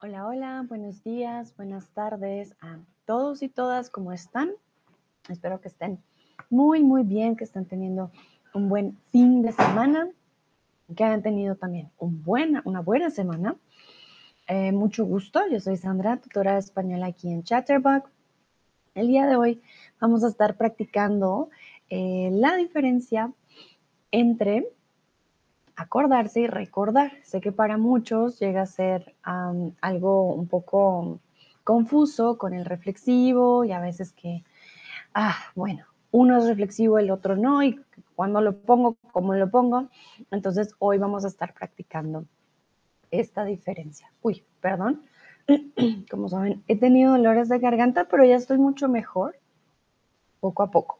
Hola, hola, buenos días, buenas tardes a todos y todas, ¿cómo están? Espero que estén muy, muy bien, que estén teniendo un buen fin de semana, que hayan tenido también un buena, una buena semana. Eh, mucho gusto, yo soy Sandra, tutora de español aquí en Chatterbug. El día de hoy vamos a estar practicando eh, la diferencia entre acordarse y recordar. Sé que para muchos llega a ser algo un poco confuso con el reflexivo y a veces que, ah, bueno, uno es reflexivo, el otro no, y cuando lo pongo, cómo lo pongo. Entonces hoy vamos a estar practicando esta diferencia. Uy, perdón. Como saben, he tenido dolores de garganta, pero ya estoy mucho mejor, poco a poco.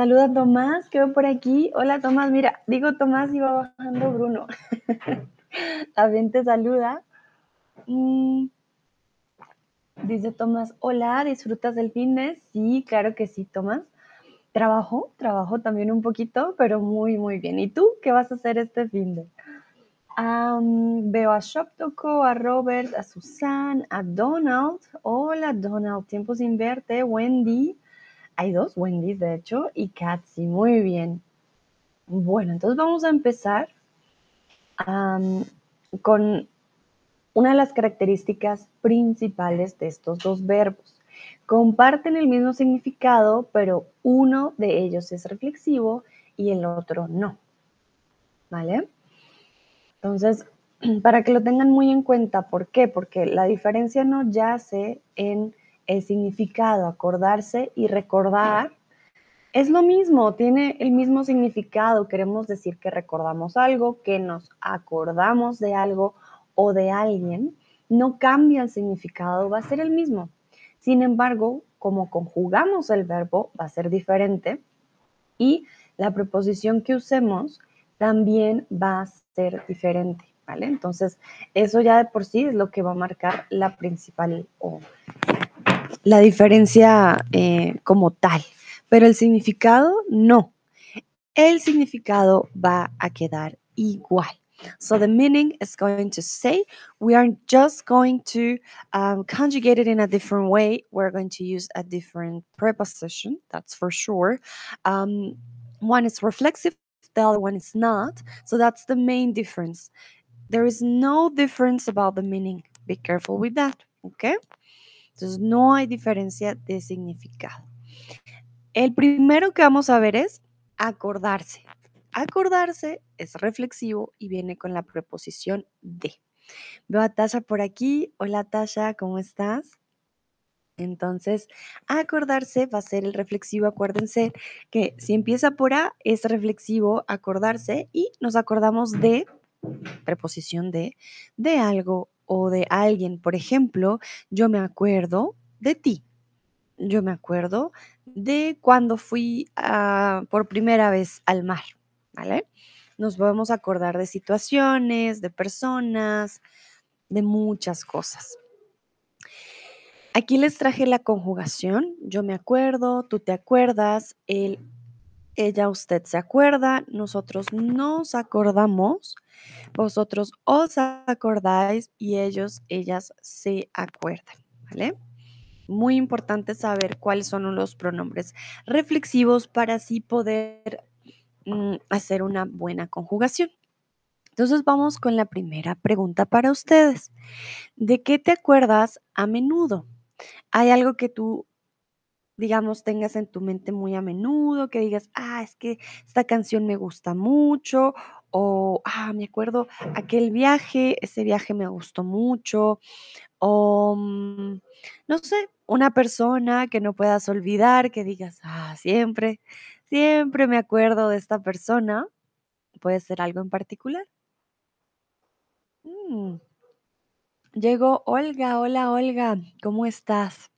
Saluda a Tomás, que por aquí. Hola Tomás, mira, digo Tomás y va bajando Bruno. También te saluda. Mm. Dice Tomás, hola, ¿disfrutas del fitness? Sí, claro que sí, Tomás. Trabajo, trabajo también un poquito, pero muy, muy bien. ¿Y tú qué vas a hacer este fin de? veo a Shoptoko, a Robert, a Susan, a Donald. Hola Donald, tiempo sin verte. Wendy, hay dos Wendy's, de hecho, y Katsi. Muy bien. Bueno, entonces vamos a empezar con una de las características principales de estos dos verbos. Comparten el mismo significado, pero uno de ellos es reflexivo y el otro no. ¿Vale? Entonces, para que lo tengan muy en cuenta, ¿por qué? Porque la diferencia no yace en el significado, acordarse y recordar es lo mismo, tiene el mismo significado. Queremos decir que recordamos algo, que nos acordamos de algo o de alguien. No cambia el significado, va a ser el mismo. Sin embargo, como conjugamos el verbo, va a ser diferente y la preposición que usemos también va a ser diferente, ¿vale? Entonces, eso ya de por sí es lo que va a marcar la principal o la diferencia eh, como tal, pero el significado no. El significado va a quedar igual. So the meaning is going to say we are just going to um, conjugate it in a different way. We're going to use a different preposition, that's for sure. Um, one is reflexive, the other one is not. So that's the main difference. There is no difference about the meaning. Be careful with that, okay? Entonces, no hay diferencia de significado. El primero que vamos a ver es acordarse. Acordarse es reflexivo y viene con la preposición de. Veo a Tasha por aquí. Hola Tasha, ¿cómo estás? Entonces, acordarse va a ser el reflexivo. Acuérdense que si empieza por A es reflexivo, acordarse y nos acordamos de, preposición de, de algo o de alguien. Por ejemplo, yo me acuerdo de ti. Yo me acuerdo de cuando fui por primera vez al mar, ¿vale? Nos podemos acordar de situaciones, de personas, de muchas cosas. Aquí les traje la conjugación. Yo me acuerdo, tú te acuerdas, él, ella, usted se acuerda, nosotros nos acordamos, vosotros os acordáis y ellos, ellas se acuerdan, ¿vale? Muy importante saber cuáles son los pronombres reflexivos para así poder mm, hacer una buena conjugación. Entonces vamos con la primera pregunta para ustedes. ¿De qué te acuerdas a menudo? ¿Hay algo que tú digamos, tengas en tu mente muy a menudo, que digas, ah, es que esta canción me gusta mucho, o, ah, me acuerdo aquel viaje, ese viaje me gustó mucho, o, mm, no sé, una persona que no puedas olvidar, que digas, ah, siempre, siempre me acuerdo de esta persona, puede ser algo en particular. Mm. Llegó Olga, hola Olga, ¿cómo estás?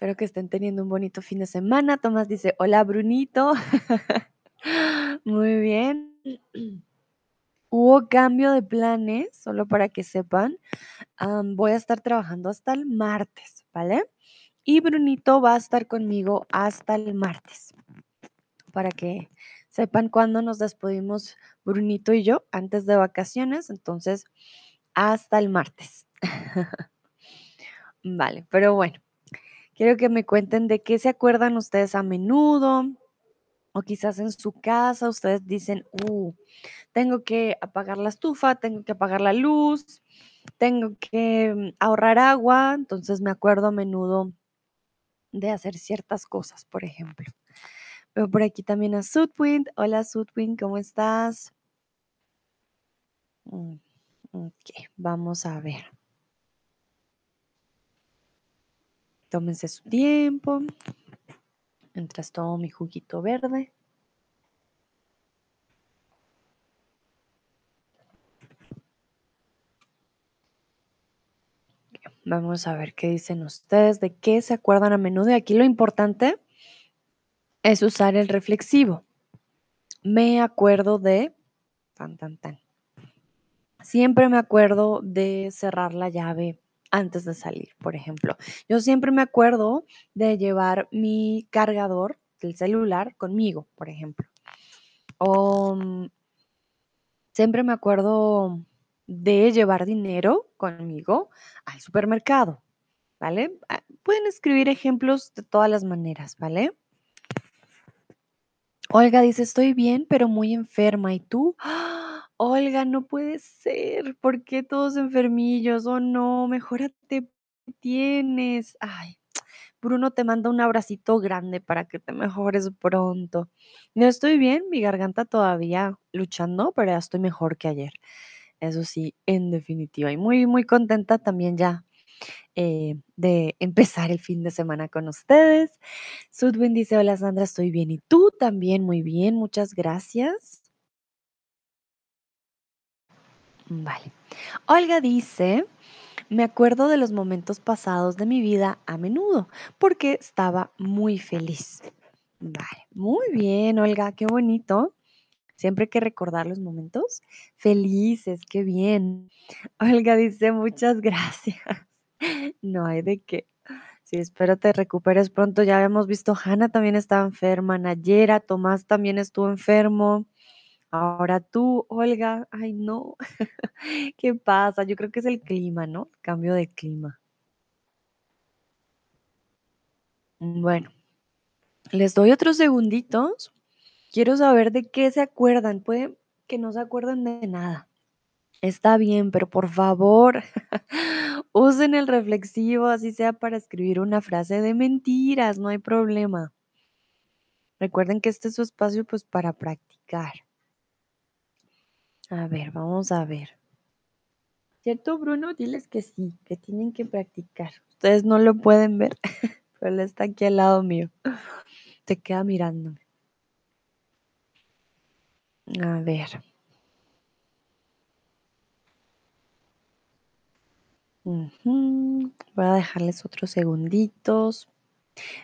Espero que estén teniendo un bonito fin de semana. Tomás dice, hola Brunito. Muy bien. Hubo cambio de planes, solo para que sepan. voy a estar trabajando hasta el martes, ¿vale? Y Brunito va a estar conmigo hasta el martes, para que sepan cuándo nos despedimos Brunito y yo antes de vacaciones. Entonces, hasta el martes. Vale, pero bueno, quiero que me cuenten de qué se acuerdan ustedes a menudo o quizás en su casa ustedes dicen, uh, tengo que apagar la estufa, tengo que apagar la luz, tengo que mm, ahorrar agua, entonces me acuerdo a menudo de hacer ciertas cosas, por ejemplo. Veo por aquí también a Sudwind. Hola Sudwind, ¿cómo estás? Mm, ok, vamos a ver. Tómense su tiempo. Mientras tomo mi juguito verde. Vamos a ver qué dicen ustedes, de qué se acuerdan a menudo. Y aquí lo importante es usar el reflexivo. Me acuerdo de... Tan, tan, tan. Siempre me acuerdo de cerrar la llave antes de salir, por ejemplo. Yo siempre me acuerdo de llevar mi cargador del celular conmigo, por ejemplo. O mm, siempre me acuerdo de llevar dinero conmigo al supermercado, ¿vale? Ah, Pueden escribir ejemplos de todas las maneras, ¿vale? Olga dice, estoy bien, pero muy enferma. ¿Y tú? ¡Ah! Olga, no puede ser. ¿Por qué todos enfermillos? Oh, no, mejórate. ¿qué tienes? Ay, Bruno te manda un abracito grande para que te mejores pronto. No estoy bien, mi garganta todavía luchando, pero ya estoy mejor que ayer. Eso sí, en definitiva. Y muy, muy contenta también ya eh, de empezar el fin de semana con ustedes. Sudwin dice, hola Sandra, estoy bien. Y tú también, muy bien, muchas gracias. Vale. Olga dice, me acuerdo de los momentos pasados de mi vida a menudo porque estaba muy feliz. Vale, muy bien, Olga, qué bonito. Siempre hay que recordar los momentos felices, qué bien. Olga dice, muchas gracias. No hay de qué. Sí, espero te recuperes pronto. Ya habíamos visto, Hanna también estaba enferma, Nayera, Tomás también estuvo enfermo. Ahora tú, Olga, ay no, ¿qué pasa? Yo creo que es el clima, ¿no? Cambio de clima. Bueno, les doy otros segunditos. Quiero saber de qué se acuerdan. Puede que no se acuerden de nada. Está bien, pero por favor, usen el reflexivo, así sea para escribir una frase de mentiras, no hay problema. Recuerden que este es su espacio pues para practicar. A ver, vamos a ver. ¿Cierto, Bruno? Diles que sí, que tienen que practicar. Ustedes no lo pueden ver, pero él está aquí al lado mío. Se queda mirándome. A ver. Ujú, Voy a dejarles otros segunditos.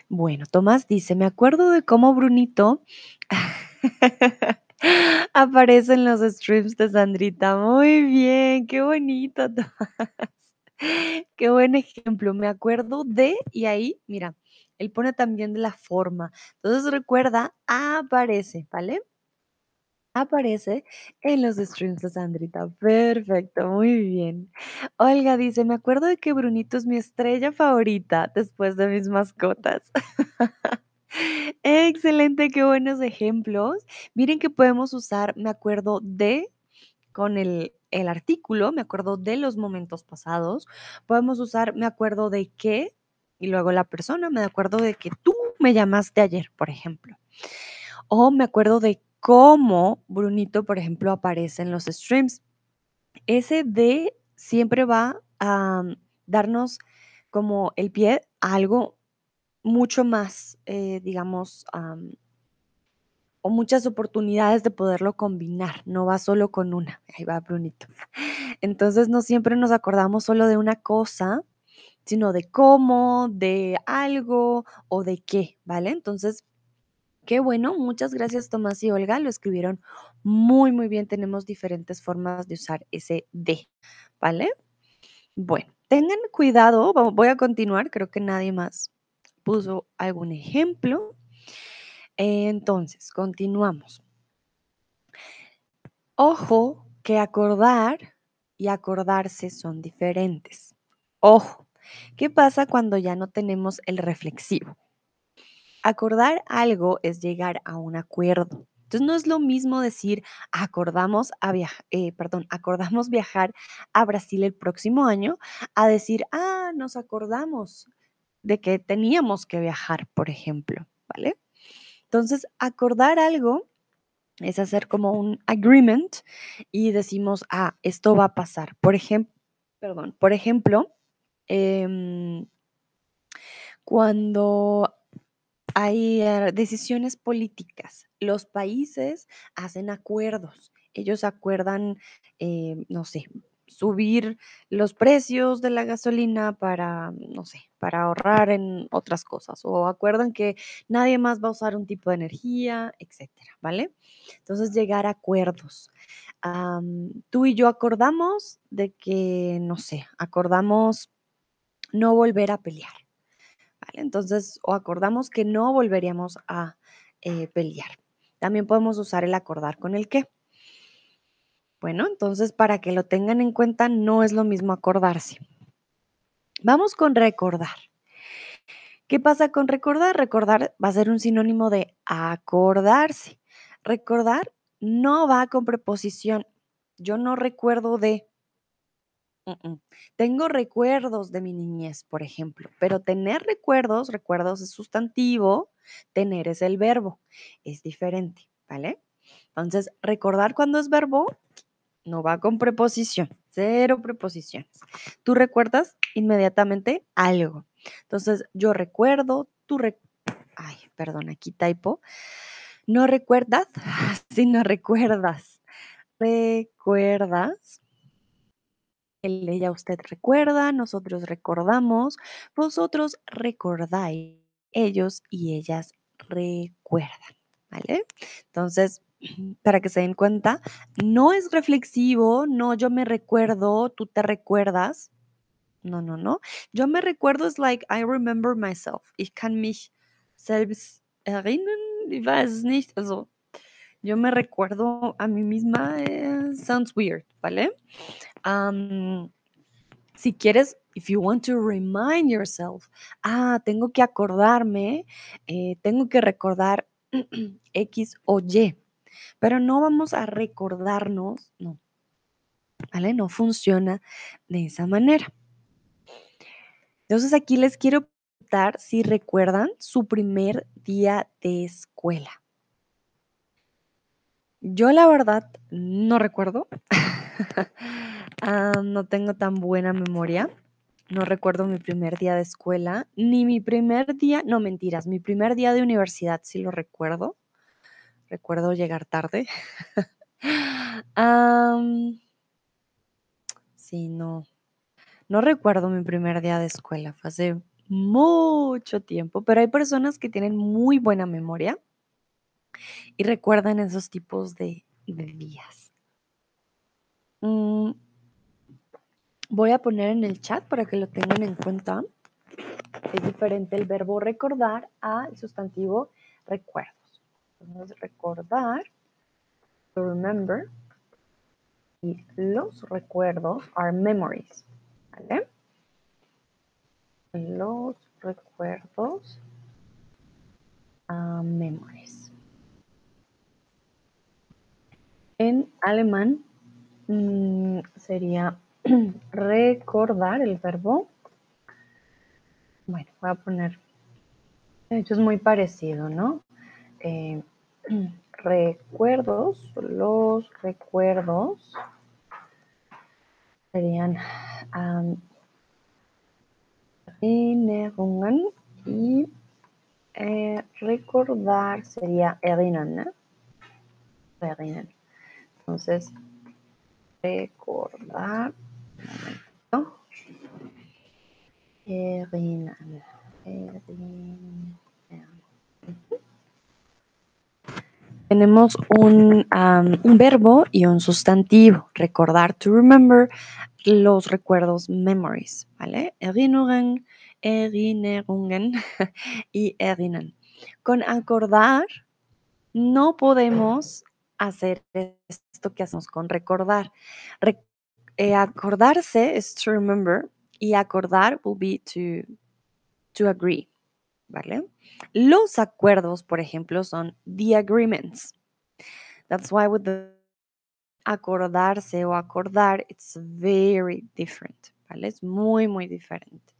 Bueno, Tomás dice, me acuerdo de cómo Brunito aparece en los streams de Sandrita. Muy bien, qué bonito. Qué buen ejemplo. Me acuerdo de, y ahí, mira, él pone también de la forma. Entonces recuerda, aparece, ¿vale? Aparece en los streams de Sandrita. Perfecto, muy bien. Olga dice, me acuerdo de que Brunito es mi estrella favorita después de mis mascotas. Excelente, qué buenos ejemplos. Miren que podemos usar, me acuerdo de, con el, el artículo, me acuerdo de los momentos pasados. Podemos usar, me acuerdo de que, y luego la persona, me acuerdo de que tú me llamaste ayer, por ejemplo. O me acuerdo de cómo Brunito, por ejemplo, aparece en los streams. Ese de siempre va a mm, darnos como el pie a algo mucho más, eh, digamos, am, o muchas oportunidades de poderlo combinar, no va solo con una. Ahí va Brunito. Entonces no siempre nos acordamos solo de una cosa, sino de cómo, de algo o de qué, ¿vale? Entonces, qué bueno, muchas gracias Tomás y Olga, lo escribieron muy, muy bien. Tenemos diferentes formas de usar ese de, ¿vale? Bueno, tengan cuidado, vo- voy a continuar, creo que nadie más puso algún ejemplo. Entonces, continuamos. Ojo que acordar y acordarse son diferentes. Ojo, ¿qué pasa cuando ya no tenemos el reflexivo? Acordar algo es llegar a un acuerdo. Entonces no es lo mismo decir acordamos a viajar, eh, perdón, acordamos viajar a Brasil el próximo año a decir, ah, nos acordamos de que teníamos que viajar, por ejemplo, ¿vale? Entonces, acordar algo es hacer como un agreement y decimos, ah, esto va a pasar. Por ejemplo, perdón, por ejemplo, em, cuando hay eh, decisiones políticas, los países hacen acuerdos. Ellos acuerdan, eh, no sé, subir los precios de la gasolina para, no sé, para ahorrar en otras cosas. O acuerdan que nadie más va a usar un tipo de energía, etcétera, ¿vale? Entonces, llegar a acuerdos. tú y yo acordamos de que, no sé, acordamos no volver a pelear. ¿vale? Entonces, o acordamos que no volveríamos a eh, pelear. También podemos usar el acordar con el qué. Bueno, entonces para que lo tengan en cuenta, no es lo mismo acordarse. Vamos con recordar. ¿Qué pasa con recordar? Recordar va a ser un sinónimo de acordarse. Recordar no va con preposición. Yo no recuerdo de. Tengo recuerdos de mi niñez, por ejemplo, pero tener recuerdos, recuerdos es sustantivo, tener es el verbo, es diferente, ¿vale? Entonces, recordar cuando es verbo no va con preposición, cero preposiciones. Tú recuerdas inmediatamente algo. Entonces, yo recuerdo, tú recuerdas, ay, perdón, aquí typo. No recuerdas, si no recuerdas. Recuerdas. El, ella, usted recuerda, nosotros recordamos, vosotros recordáis, ellos y ellas recuerdan, ¿vale? Entonces, para que se den cuenta, no es reflexivo, no yo me recuerdo, tú te recuerdas. No, no, no. Yo me recuerdo es like I remember myself. Ich kann mich selbst erinnern, ich weiß nicht. Also, yo me recuerdo a mí misma, eh, sounds weird, ¿vale? si quieres, if you want to remind yourself, ah, tengo que acordarme, eh, tengo que recordar X o Y. Pero no vamos a recordarnos, no, ¿vale? No funciona de esa manera. Entonces aquí les quiero preguntar si recuerdan su primer día de escuela. Yo la verdad no recuerdo. Ah, no tengo tan buena memoria. No recuerdo mi primer día de escuela, ni mi primer día, no mentiras, mi primer día de universidad sí lo recuerdo recuerdo llegar tarde. sí, no. No recuerdo mi primer día de escuela, fue hace mucho tiempo, pero hay personas que tienen muy buena memoria y recuerdan esos tipos de, días. Mm, voy a poner en el chat para que lo tengan en cuenta. Es diferente el verbo recordar al sustantivo recuerdo. Vamos recordar, remember, y los recuerdos are memories, ¿vale? Los recuerdos are memories. En alemán mm, sería recordar el verbo. Bueno, voy a poner, de hecho es muy parecido, ¿no? Eh, recuerdos, los recuerdos serían um, y eh, recordar sería erinnern, Entonces, recordar, un tenemos un, verbo y un sustantivo. Recordar, to remember, los recuerdos, memories, ¿vale? Erinnerungen, Erinnerungen y erinnern. Con acordar, no podemos hacer esto que hacemos con recordar. eh, acordarse es to remember y acordar will be to, to agree, Los acuerdos, por ejemplo, son the agreements. That's why with the acordarse o acordar, it's very different, ¿vale? Es muy, muy diferente.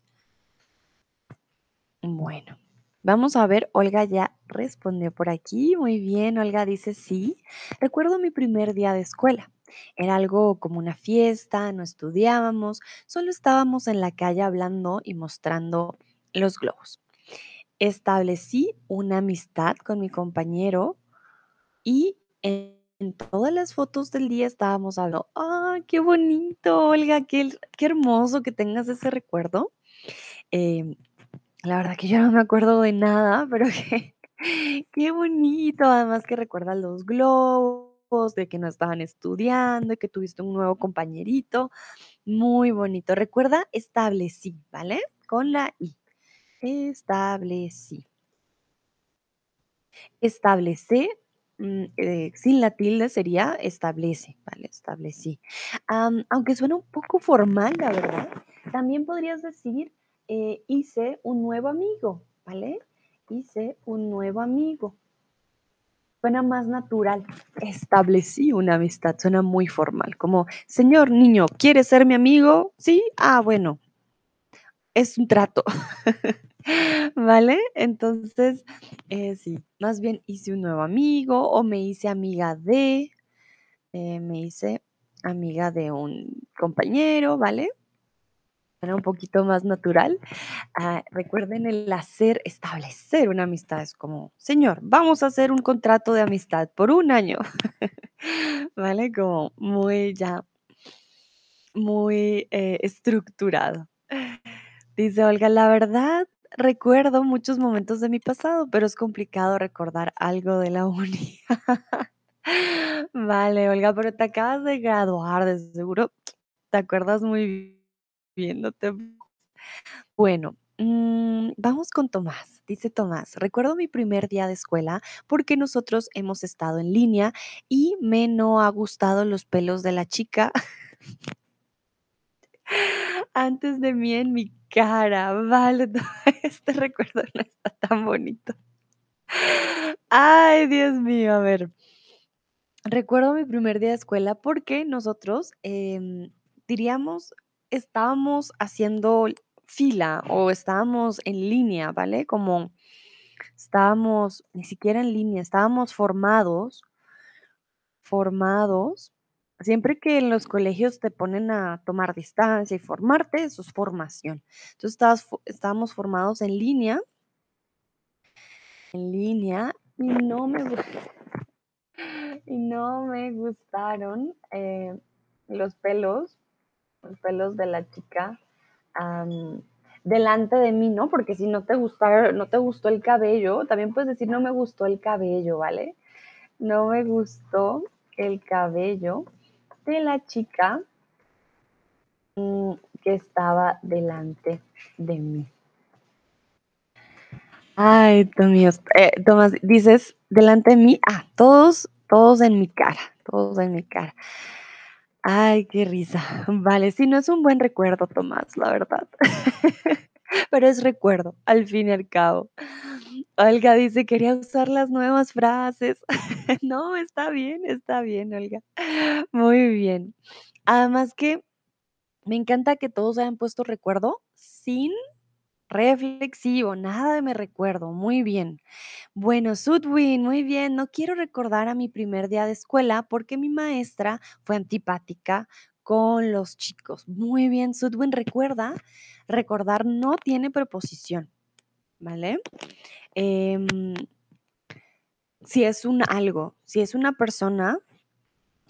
Bueno, vamos a ver, Olga ya respondió por aquí. Muy bien, Olga dice sí. Recuerdo mi primer día de escuela. Era algo como una fiesta, no estudiábamos, solo estábamos en la calle hablando y mostrando los globos. Establecí una amistad con mi compañero y en, todas las fotos del día estábamos hablando, ¡ah, qué bonito, Olga! Qué, qué hermoso que tengas ese recuerdo. Em, la verdad que yo no me acuerdo de nada, pero qué, qué bonito. Además que recuerdas los globos, de que no estaban estudiando, y que tuviste un nuevo compañerito. Muy bonito. Recuerda, establecí, ¿vale? Con la I. Establecí. Establecer mm, eh, sin la tilde sería establece, ¿vale? Establecí. aunque suena un poco formal, la verdad, también podrías decir eh, hice un nuevo amigo, ¿vale? Hice un nuevo amigo. Suena más natural. Establecí una amistad, suena muy formal, como, señor niño, ¿quieres ser mi amigo? Sí, ah, bueno, es un trato. ¿Vale? Entonces, eh, sí, más bien hice un nuevo amigo o me hice amiga de, eh, me hice amiga de un compañero, ¿vale? Era un poquito más natural. Ah, recuerden el hacer, establecer una amistad. Es como, señor, vamos a hacer un contrato de amistad por un año. ¿Vale? Como muy ya, muy eh, estructurado. Dice Olga, la verdad, recuerdo muchos momentos de mi pasado, pero es complicado recordar algo de la uni. Vale, Olga, pero te acabas de graduar, de seguro te acuerdas muy bien, no bueno, mm, vamos con Tomás. Dice Tomás, recuerdo mi primer día de escuela porque nosotros hemos estado en línea y me no ha gustado los pelos de la chica antes de mí en mi cara. Vale, este recuerdo no está tan bonito. Ay, Dios mío, a ver. Recuerdo mi primer día de escuela porque nosotros, em, diríamos, estábamos haciendo fila o estábamos en línea, ¿vale? Como estábamos, ni siquiera en línea, estábamos formados, formados. Siempre que en los colegios te ponen a tomar distancia y formarte, eso es formación. Entonces estábamos formados en línea, en línea, y no me, y no me gustaron eh, los pelos, los pelos de la chica delante de mí, ¿no? Porque si no te gustó, no te gustó el cabello, también puedes decir no me gustó el cabello, ¿vale? No me gustó el cabello de la chica mm, que estaba delante de mí. Ay, Tomás, eh, Tomás, dices delante de mí, ah, todos, todos en mi cara, todos en mi cara. Ay, qué risa. Vale, sí, no es un buen recuerdo, Tomás, la verdad. Pero es recuerdo, al fin y al cabo. Olga dice, quería usar las nuevas frases. No, está bien, está bien, Olga. Muy bien. Además que me encanta que todos hayan puesto recuerdo sin reflexivo, nada de me recuerdo. Muy bien. Bueno, Sudwin, muy bien. No quiero recordar a mi primer día de escuela porque mi maestra fue antipática con los chicos. Muy bien, Sudwin, recuerda, recordar no tiene preposición, ¿vale? Em, si es un algo, si es una persona,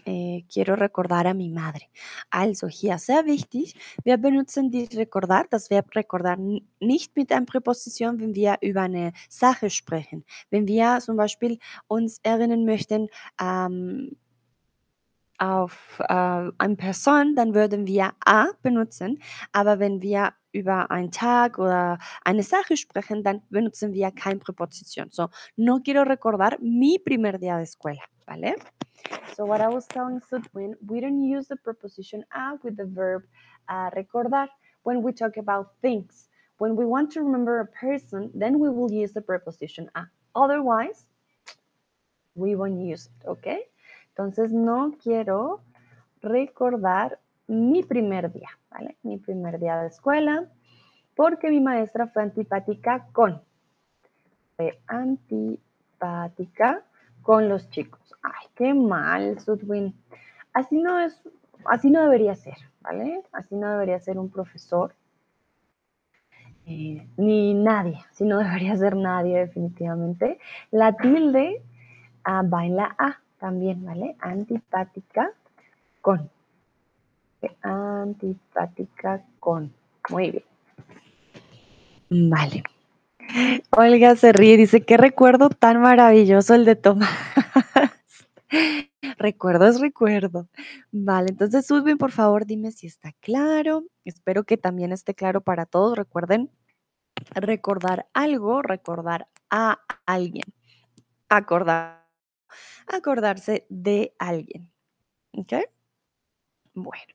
eh, quiero recordar a mi madre. Also hier sehr wichtig, wir benutzen die recordar, das Verb recordar nicht mit einer Präposition, wenn wir über eine Sache sprechen. Wenn wir zum Beispiel uns erinnern möchten ähm, auf äh, eine Person, dann würden wir a benutzen, aber wenn wir über einen Tag oder eine Sache sprechen, dann benutzen wir keine Präposition. So, no quiero recordar mi primer día de escuela, ¿vale? So what I was telling Sudwin, we don't use the preposition a with the verb uh, recordar when we talk about things. When we want to remember a person, then we will use the preposition a. Otherwise, we won't use it, ¿ok? Entonces, no quiero recordar mi primer día, ¿vale? Mi primer día de escuela, porque mi maestra fue antipática con. Antipática con los chicos. Ay, qué mal, Sudwin. Así no es, así no debería ser, ¿vale? Así no debería ser un profesor. Eh, ni nadie, así no debería ser nadie definitivamente. La tilde ah, va en la A también, ¿vale? Antipática con. Antipática con. Muy bien. Vale. Olga se ríe dice, qué recuerdo tan maravilloso el de Tomás. recuerdo es recuerdo. Vale, entonces Sudwin, por favor, dime si está claro. Espero que también esté claro para todos. Recuerden recordar algo, recordar a alguien. Acordar, acordarse de alguien. ¿Ok? Bueno,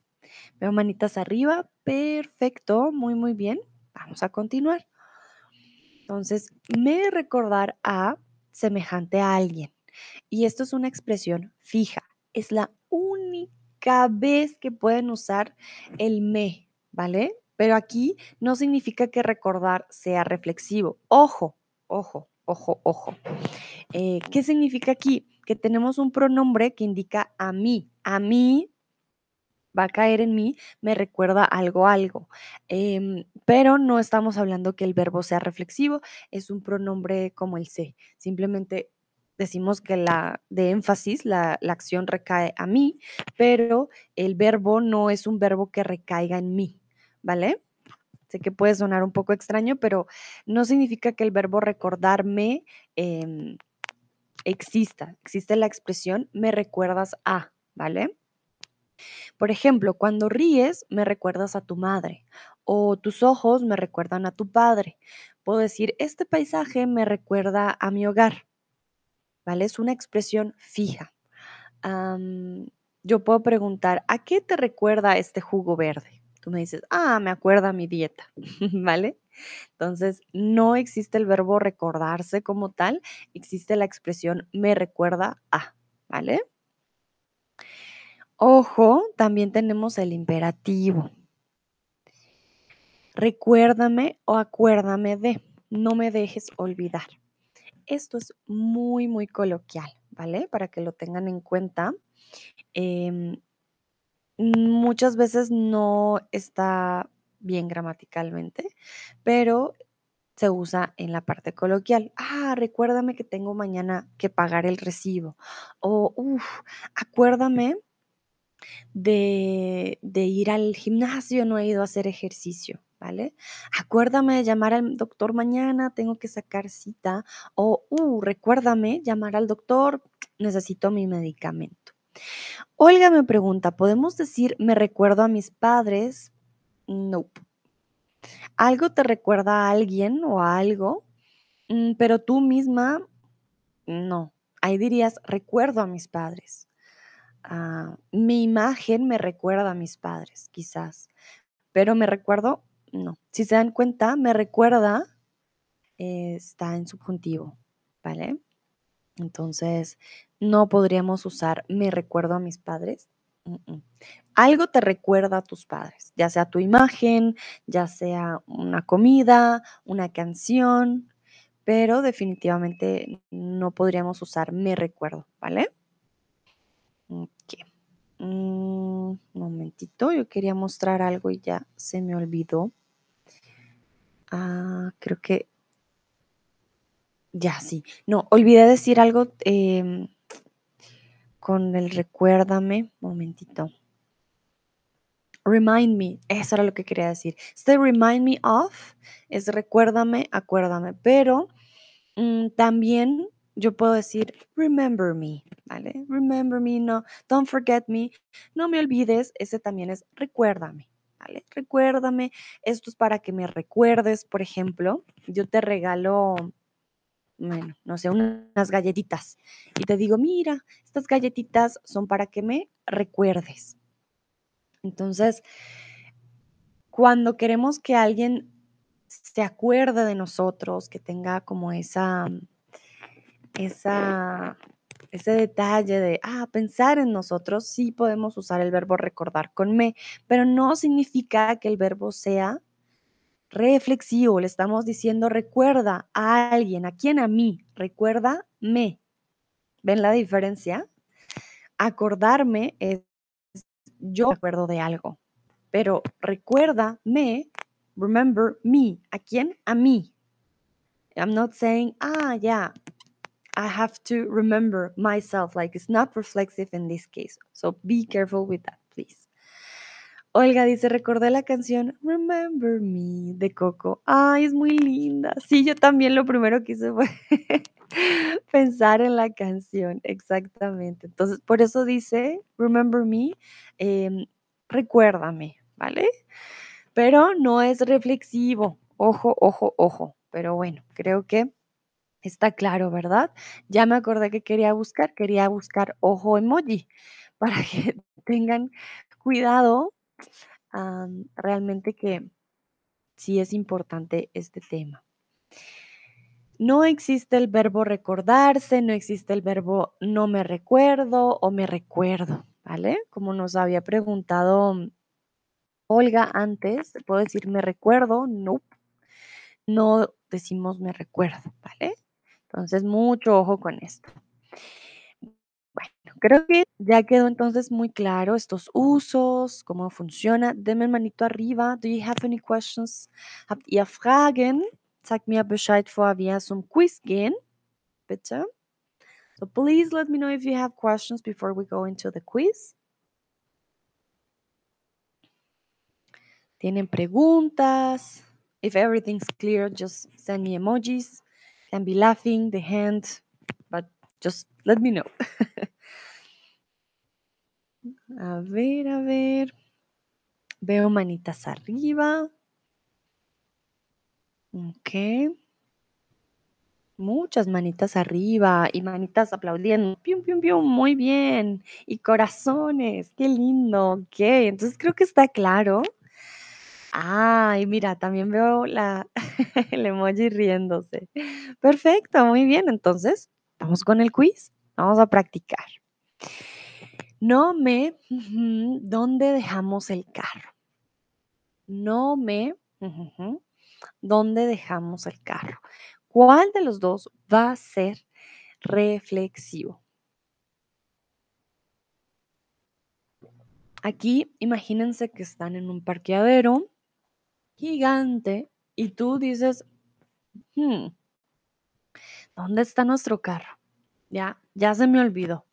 veo manitas arriba. Perfecto, muy, muy bien. Vamos a continuar. Entonces, me recordar a semejante a alguien. Y esto es una expresión fija. Es la única vez que pueden usar el me, ¿vale? Pero aquí no significa que recordar sea reflexivo. Ojo, ojo, ojo, ojo. Eh, ¿Qué significa aquí? Que tenemos un pronombre que indica a mí. A mí va a caer en mí, me recuerda algo, algo. Em, pero no estamos hablando que el verbo sea reflexivo, es un pronombre como el se. Simplemente decimos que la de énfasis, la, la acción recae a mí, pero el verbo no es un verbo que recaiga en mí, ¿vale? Sé que puede sonar un poco extraño, pero no significa que el verbo recordarme em, exista. Existe la expresión me recuerdas a, ¿vale? Por ejemplo, cuando ríes, me recuerdas a tu madre o tus ojos me recuerdan a tu padre. Puedo decir, este paisaje me recuerda a mi hogar. ¿Vale? Es una expresión fija. yo puedo preguntar, ¿a qué te recuerda este jugo verde? Tú me dices, ah, me acuerda mi dieta, ¿vale? Entonces, no existe el verbo recordarse como tal, existe la expresión me recuerda a, ¿vale? Ojo, también tenemos el imperativo. Recuérdame o acuérdame de, no me dejes olvidar. Esto es muy, muy coloquial, ¿vale? Para que lo tengan en cuenta. Em, muchas veces no está bien gramaticalmente, pero se usa en la parte coloquial. Ah, recuérdame que tengo mañana que pagar el recibo. O, uff, acuérdame de, ir al gimnasio, no he ido a hacer ejercicio, ¿vale? Acuérdame de llamar al doctor mañana, tengo que sacar cita. O, uh, recuérdame llamar al doctor, necesito mi medicamento. Olga me pregunta, ¿podemos decir me recuerdo a mis padres? No. Algo te recuerda a alguien o a algo, mm, pero tú misma, no. Ahí dirías, recuerdo a mis padres. Ah, mi imagen me recuerda a mis padres, quizás, pero me recuerdo, no. Si se dan cuenta, me recuerda eh, está en subjuntivo, ¿vale? Entonces, no podríamos usar me recuerdo a mis padres. Algo te recuerda a tus padres, ya sea tu imagen, ya sea una comida, una canción, pero definitivamente no podríamos usar me recuerdo, ¿vale? Ok. Un momentito, yo quería mostrar algo y ya se me olvidó. Ah, creo que ya sí. No, olvidé decir algo em, con el recuérdame. Momentito. Remind me, eso era lo que quería decir. Este remind me of es recuérdame, acuérdame, pero mm, también yo puedo decir, remember me, ¿vale? Remember me, no, don't forget me, no me olvides, ese también es recuérdame, ¿vale? Recuérdame, esto es para que me recuerdes, por ejemplo, yo te regalo bueno, no sé, unas galletitas y te digo, mira, estas galletitas son para que me recuerdes. Entonces, cuando queremos que alguien se acuerde de nosotros, que tenga como esa, esa, ese detalle de, ah, pensar en nosotros, sí podemos usar el verbo recordar con me, pero no significa que el verbo sea reflexivo. Le estamos diciendo, recuerda a alguien, ¿a quién? A mí, recuerda me. ¿Ven la diferencia? Acordarme es yo me acuerdo de algo, pero recuérdame, remember me. ¿A quién? A mí. I'm not saying, ah, yeah, I have to remember myself. Like it's not reflexive in this case. So be careful with that, please. Olga dice, recordé la canción Remember Me de Coco. Ay, es muy linda. Sí, yo también lo primero que hice fue pensar en la canción, exactamente. Entonces, por eso dice Remember Me, em, recuérdame, ¿vale? Pero no es reflexivo. Ojo, ojo, ojo. Pero bueno, creo que está claro, ¿verdad? Ya me acordé que quería buscar, quería buscar ojo emoji para que tengan cuidado realmente que sí es importante este tema. No existe el verbo recordarse, no existe el verbo no me recuerdo o me recuerdo, ¿vale? Como nos había preguntado Olga antes, ¿puedo decir me recuerdo? No, no decimos me recuerdo, ¿vale? Entonces, mucho ojo con esto. Bueno, creo que ya quedó entonces muy claro estos usos, cómo funciona. Denme manito arriba. Do you have any questions? Habt ihr Fragen? Sagt mir Bescheid vor wir zum Quiz gehen. Bitte. So please let me know if you have questions before we go into the quiz. ¿Tienen preguntas? If everything's clear, just send me emojis. Can be laughing, the hand, but just let me know. A ver, a ver. Veo manitas arriba. Ok. Muchas manitas arriba y manitas aplaudiendo. Pium, pium, pium. Muy bien. Y corazones. Qué lindo. Ok. Entonces creo que está claro. Ay, mira, también veo la, el emoji riéndose. Perfecto, muy bien. Entonces, vamos con el quiz. Vamos a practicar. No me, ¿dónde dejamos el carro? No me, ¿dónde dejamos el carro? ¿Cuál de los dos va a ser reflexivo? Aquí imagínense que están en un parqueadero gigante y tú dices, hmm, ¿dónde está nuestro carro? Ya, ya se me olvidó.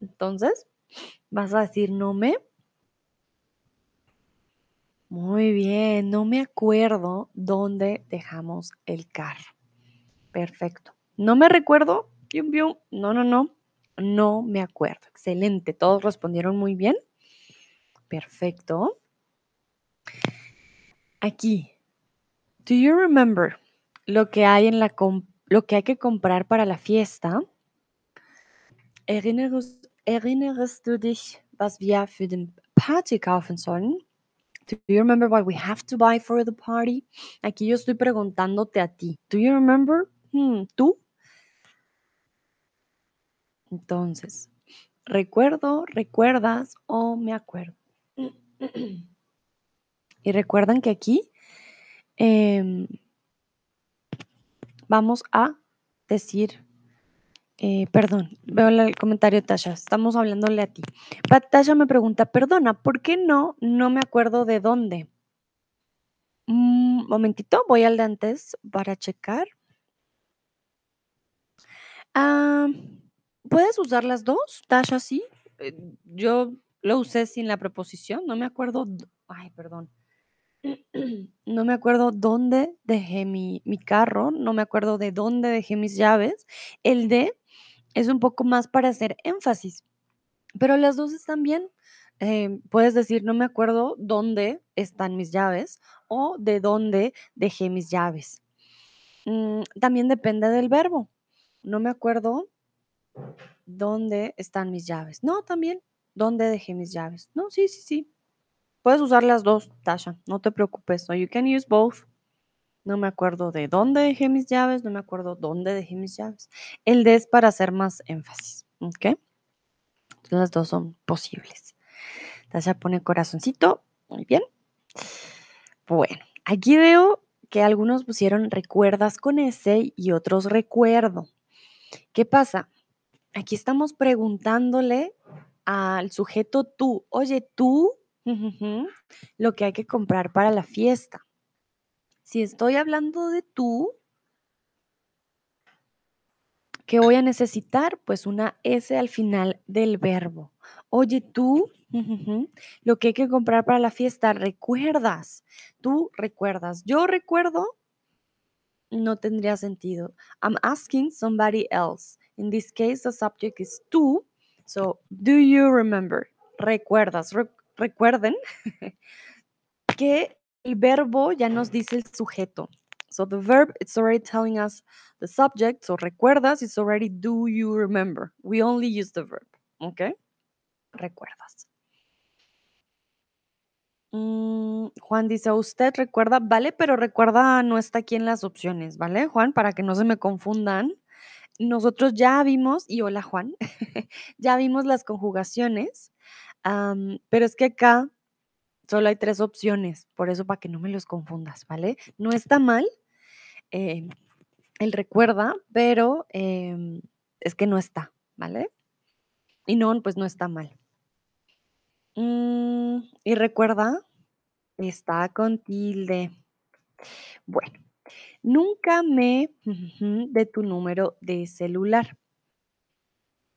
Entonces, vas a decir, no me. Muy bien, no me acuerdo dónde dejamos el carro. Perfecto. No me recuerdo. No, no, no. No me acuerdo. Excelente. Todos respondieron muy bien. Perfecto. Aquí. Do you remember lo que hay en la lo que hay que comprar para la fiesta? Erinnerst, erinnerst du dich, was wir für den Party kaufen sollen? Do you remember what we have to buy for the party? Aquí yo estoy preguntándote a ti. Do you remember? Hmm, ¿Tú? Entonces, recuerdo, recuerdas o me acuerdo. y recuerdan que aquí em, vamos a decir, eh, perdón, veo el comentario Tasha, estamos hablándole a ti. Tasha me pregunta, perdona, ¿por qué no? No me acuerdo de dónde. Un momentito, voy al de antes para checar. Ah, ¿puedes usar las dos, Tasha? Sí. Eh, yo lo usé sin la preposición, no me acuerdo. Ay, perdón. No me acuerdo dónde dejé mi, mi carro, no me acuerdo de dónde dejé mis llaves. El de es un poco más para hacer énfasis, pero las dos están bien. Em, puedes decir, no me acuerdo dónde están mis llaves o de dónde dejé mis llaves. Mm, también depende del verbo. No me acuerdo dónde están mis llaves. No, también, ¿dónde dejé mis llaves? No, sí, sí, sí. Puedes usar las dos, Tasha, no te preocupes. So you can use both. No me acuerdo de dónde dejé mis llaves, no me acuerdo dónde dejé mis llaves. El de es para hacer más énfasis, ¿ok? Las dos son posibles. Tasha pone corazoncito, muy bien. Bueno, aquí veo que algunos pusieron recuerdas con ese y otros recuerdo. ¿Qué pasa? Aquí estamos preguntándole al sujeto tú, oye, tú, lo que hay que comprar para la fiesta. Si estoy hablando de tú, ¿qué voy a necesitar? Pues una S al final del verbo. Oye, tú, lo que hay que comprar para la fiesta, recuerdas. Tú recuerdas. Yo recuerdo, no tendría sentido. I'm asking somebody else. In this case, the subject is tú. So, do you remember? Recuerdas. recuerden que el verbo ya nos dice el sujeto. So the verb, it's already telling us the subject. So recuerdas, it's already do you remember. We only use the verb. ¿Ok? Recuerdas. Mm, Juan dice, usted recuerda, vale, pero recuerda no está aquí en las opciones, ¿vale, Juan? Para que no se me confundan. Nosotros ya vimos, y hola Juan, ya vimos las conjugaciones, pero es que acá solo hay tres opciones, por eso para que no me los confundas, ¿vale? No está mal, eh, él recuerda, pero em, es que no está, ¿vale? Y no, pues no está mal. Mm, y recuerda, está con tilde. Bueno, nunca me de tu número de celular.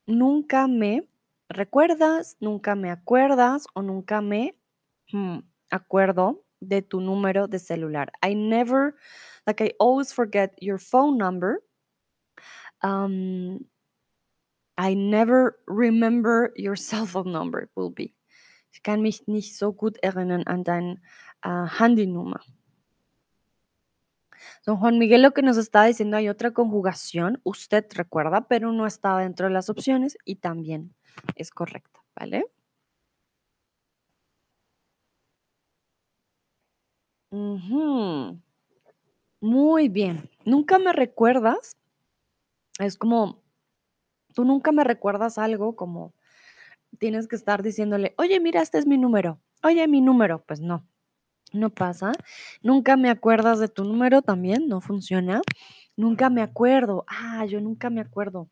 Nunca me recuerdas, nunca me acuerdas o nunca me hmm, acuerdo de tu número de celular. I never, like I always forget your phone number. Um, I never remember your cell phone number will be. Ich kann mich nicht so gut erinnern an deine uh, Handynummer. Don Juan Miguel lo que nos está diciendo, hay otra conjugación, usted recuerda, pero no estaba dentro de las opciones y también es correcta, ¿vale? Muy bien. Nunca me recuerdas. Es como, tú nunca me recuerdas algo como tienes que estar diciéndole, oye, mira, este es mi número. Oye, mi número. Pues no, no pasa. Nunca me acuerdas de tu número también, no funciona. Nunca me acuerdo. Ah, yo nunca me acuerdo.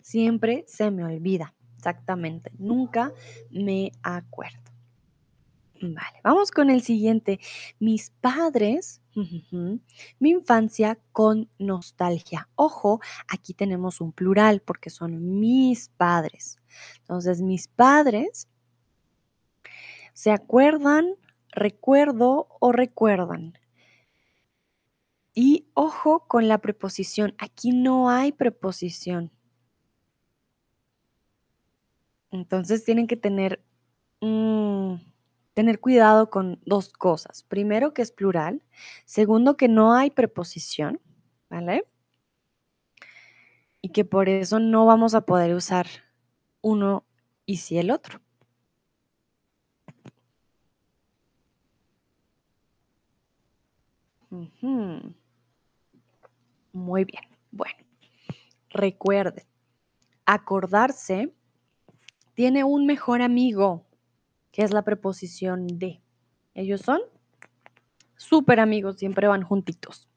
Siempre se me olvida. Exactamente. Nunca me acuerdo. Vale, vamos con el siguiente. Mis padres, mi infancia con nostalgia. Ojo, aquí tenemos un plural porque son mis padres. Entonces, mis padres se acuerdan, recuerdo o recuerdan. Y ojo con la preposición. Aquí no hay preposición. Entonces tienen que tener tener cuidado con dos cosas. Primero, que es plural. Segundo, que no hay preposición, ¿vale? Y que por eso no vamos a poder usar uno y si el otro. Muy bien. Bueno, recuerde, acordarse tiene un mejor amigo es la preposición de. Ellos son súper amigos, siempre van juntitos.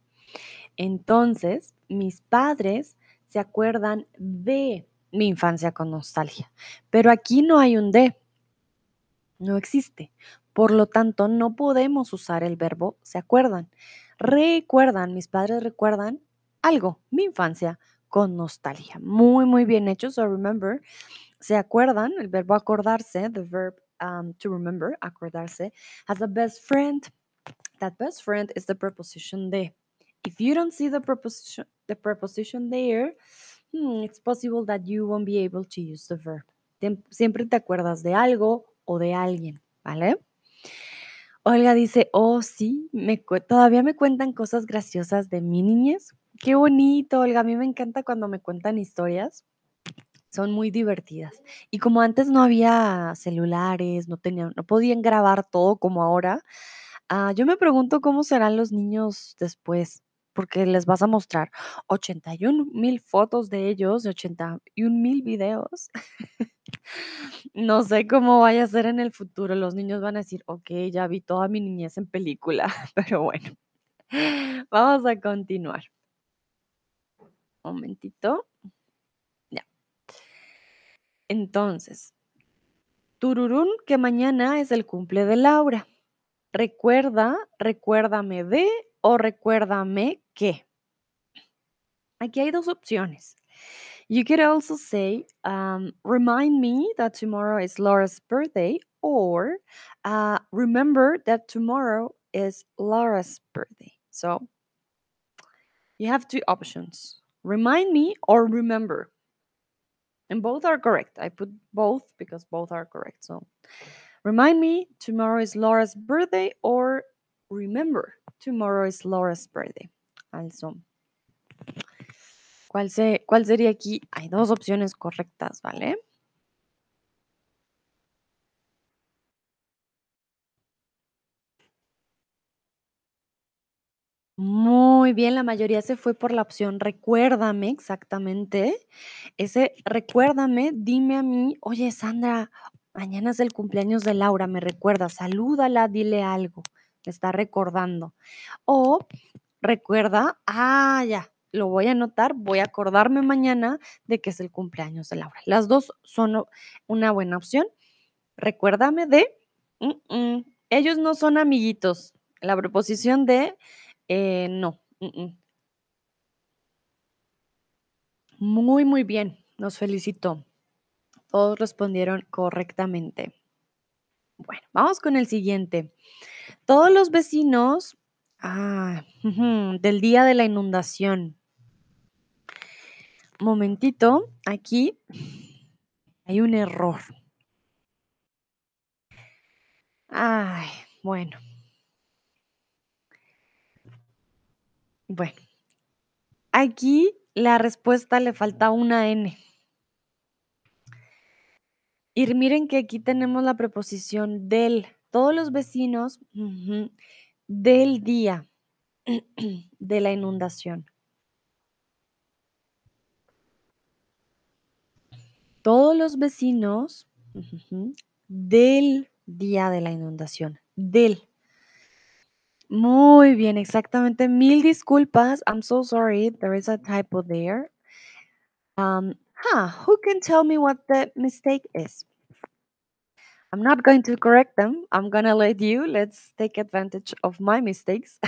Entonces, mis padres se acuerdan de mi infancia con nostalgia, pero aquí no hay un de, no existe. Por lo tanto, no podemos usar el verbo se acuerdan. Recuerdan, mis padres recuerdan algo, mi infancia con nostalgia. Muy, muy bien hecho. So remember, se acuerdan, el verbo acordarse, the verb um, to remember, acordarse, has a best friend. That best friend is the preposition de. If you don't see the preposition, the preposition there, hmm, it's possible that you won't be able to use the verb. Siempre te acuerdas de algo o de alguien, ¿vale? Olga dice, oh sí, me, todavía me cuentan cosas graciosas de mi niñez. Qué bonito, Olga. A mí me encanta cuando me cuentan historias. Son muy divertidas. Y como antes no había celulares, no tenían, no podían grabar todo como ahora, ah, yo me pregunto cómo serán los niños después, porque les vas a mostrar 81 mil fotos de ellos, 81 mil videos. No sé cómo vaya a ser en el futuro. Los niños van a decir, ok, ya vi toda mi niñez en película, pero bueno, vamos a continuar. Un momentito. Entonces, tururún, que mañana es el cumple de Laura. Recuerda, recuérdame de o recuérdame que. Aquí hay dos opciones. You could also say, um, remind me that tomorrow is Laura's birthday, or uh, remember that tomorrow is Laura's birthday. So you have two options remind me or remember. And both are correct. I put both because both are correct. So remind me tomorrow is Laura's birthday, or remember tomorrow is Laura's birthday. Also, ¿cuál, se, ¿cuál sería aquí? Hay dos opciones correctas, ¿vale? Muy bien, la mayoría se fue por la opción recuérdame, exactamente. Ese recuérdame, dime a mí, oye Sandra, mañana es el cumpleaños de Laura, me recuerda, salúdala, dile algo, me está recordando. O recuerda, ah, ya, lo voy a anotar, voy a acordarme mañana de que es el cumpleaños de Laura. Las dos son una buena opción. Recuérdame de, mm, mm, ellos no son amiguitos. La preposición de, eh, no. Muy, muy bien, los felicito. Todos respondieron correctamente. Bueno, vamos con el siguiente. Todos los vecinos ah, del día de la inundación. Momentito, aquí hay un error. Ay, bueno. Bueno, aquí la respuesta le falta una N. Y miren que aquí tenemos la preposición del. Todos los vecinos del día de la inundación. Todos los vecinos del día de la inundación. Del. Muy bien, exactamente. Mil disculpas. I'm so sorry. There is a typo there. Um, huh, who can tell me what the mistake is? I'm not going to correct them. I'm going to let you. Let's take advantage of my mistakes.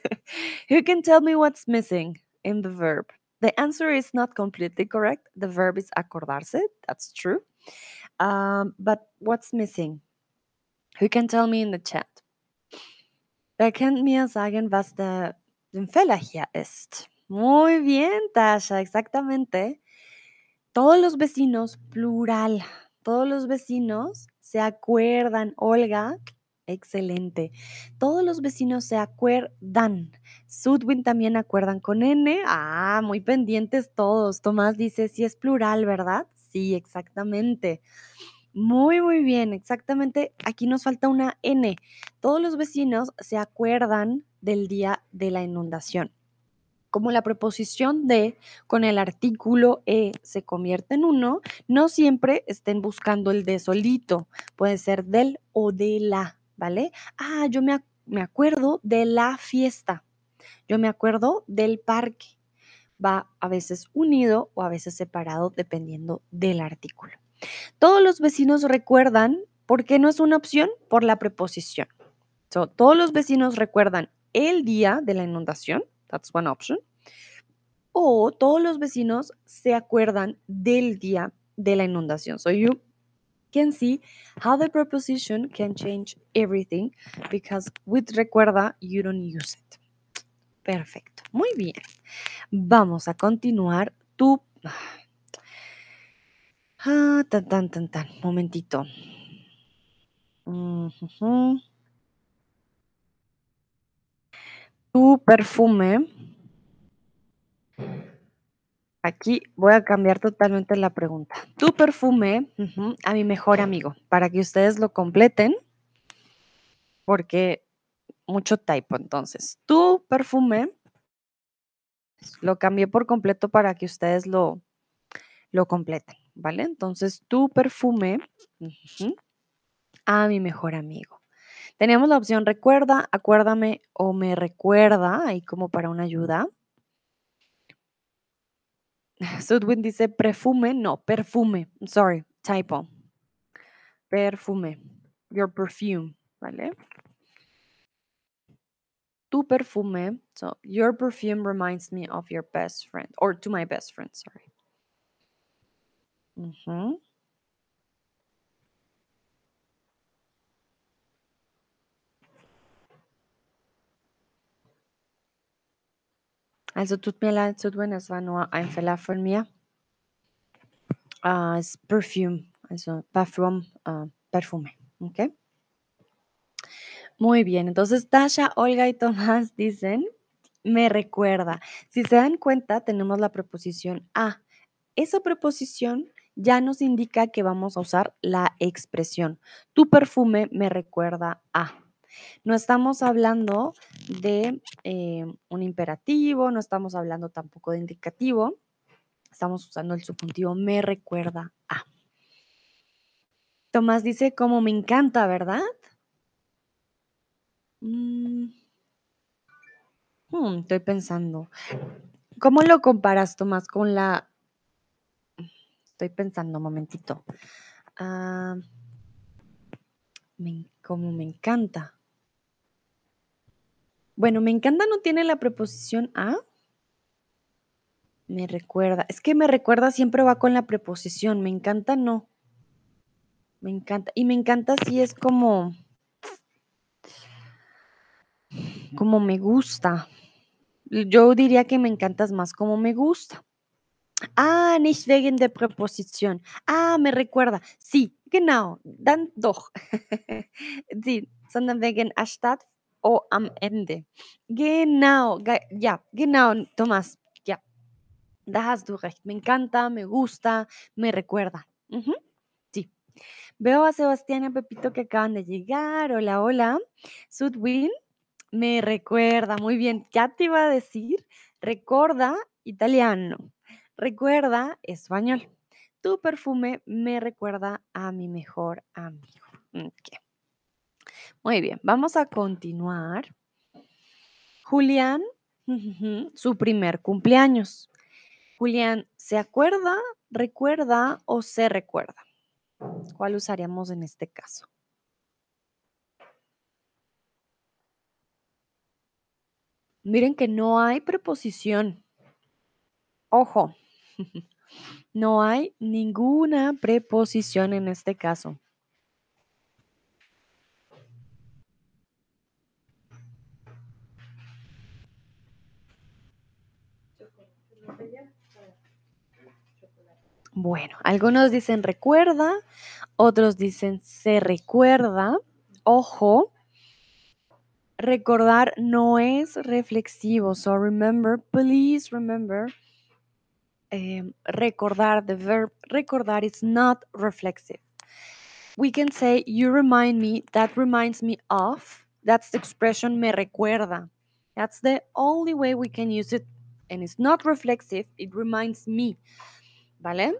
who can tell me what's missing in the verb? The answer is not completely correct. The verb is acordarse. That's true. Um, but what's missing? Who can tell me in the chat? Wer kennt mir sagen, was der, hier? Muy bien, Tasha, exactamente. Todos los vecinos, plural, todos los vecinos se acuerdan, Olga, excelente. Todos los vecinos se acuerdan. Sudwin también acuerdan con N. Ah, muy pendientes todos. Tomás dice, si es plural, ¿verdad? Sí, exactamente. Muy, muy bien, exactamente. Aquí nos falta una N. Todos los vecinos se acuerdan del día de la inundación. Como la preposición de con el artículo e se convierte en uno, no siempre estén buscando el de solito. Puede ser del o de la, ¿vale? Ah, yo me, me acuerdo de la fiesta. Yo me acuerdo del parque. Va a veces unido o a veces separado dependiendo del artículo. Todos los vecinos recuerdan, ¿por qué no es una opción? Por la preposición. So, todos los vecinos recuerdan el día de la inundación. That's one option. O todos los vecinos se acuerdan del día de la inundación. So you can see how the preposition can change everything because with recuerda you don't use it. Perfecto. Muy bien. Vamos a continuar. Tú. Ah, tan, tan, tan, tan. Momentito. Tu perfume Aquí voy a cambiar totalmente la pregunta. Tu perfume a mi mejor amigo, para que ustedes lo completen, porque mucho typo entonces. Tu perfume lo cambié por completo para que ustedes lo, lo completen, ¿vale? Entonces, tu perfume a mi mejor amigo. Tenemos la opción recuerda, acuérdame o me recuerda, ahí como para una ayuda. Sudwin dice perfume, no, perfume, sorry, typo. Perfume, your perfume, ¿vale? Tu perfume, so your perfume reminds me of your best friend, or to my best friend, sorry. Ujú. Also tut mir leid, Sudwin, es war nur ein Fehler von mir. Ah, es perfume, also perfume, ah, perfume, ¿ok? Muy bien, entonces Tasha, Olga y Tomás dicen, me recuerda. Si se dan cuenta, tenemos la preposición a. Esa preposición ya nos indica que vamos a usar la expresión. Tu perfume me recuerda a. No estamos hablando de eh, un imperativo, no estamos hablando tampoco de indicativo. Estamos usando el subjuntivo me recuerda a. Tomás dice, como me encanta, ¿verdad? Mm, hmm, estoy pensando. ¿Cómo lo comparas, Tomás, con la... Estoy pensando un momentito. Ah, me- como me encanta. Bueno, me encanta no tiene la preposición a. Me recuerda. Es que me recuerda siempre va con la preposición. Me encanta no. Me encanta. Y me encanta si es como. Como me gusta. Yo diría que me encantas más como me gusta. Ah, nicht wegen der Präposition. Ah, me recuerda. Sí, genau. Dann doch. sí, sondern wegen anstatt o am Ende. Genau. ge- Ja, genau, Tomás. Ja, da hast du recht. Me encanta, me gusta, me recuerda. Sí. Veo a Sebastián y a Pepito que acaban de llegar. Hola, hola. Sudwin, me recuerda. Muy bien. Ya te iba a decir, recuerda italiano. Recuerda español. Tu perfume me recuerda a mi mejor amigo. Ok. Muy bien, vamos a continuar. Julián, su primer cumpleaños. Julián, ¿se acuerda, recuerda o se recuerda? ¿Cuál usaríamos en este caso? Miren que no hay preposición. Ojo, no hay ninguna preposición en este caso. Bueno, algunos dicen recuerda, otros dicen se recuerda. Ojo, recordar no es reflexivo. So remember, please remember, recordar, the verb recordar is not reflexive. We can say, you remind me, that reminds me of. That's the expression me recuerda. That's the only way we can use it. And it's not reflexive, it reminds me. ¿Vale?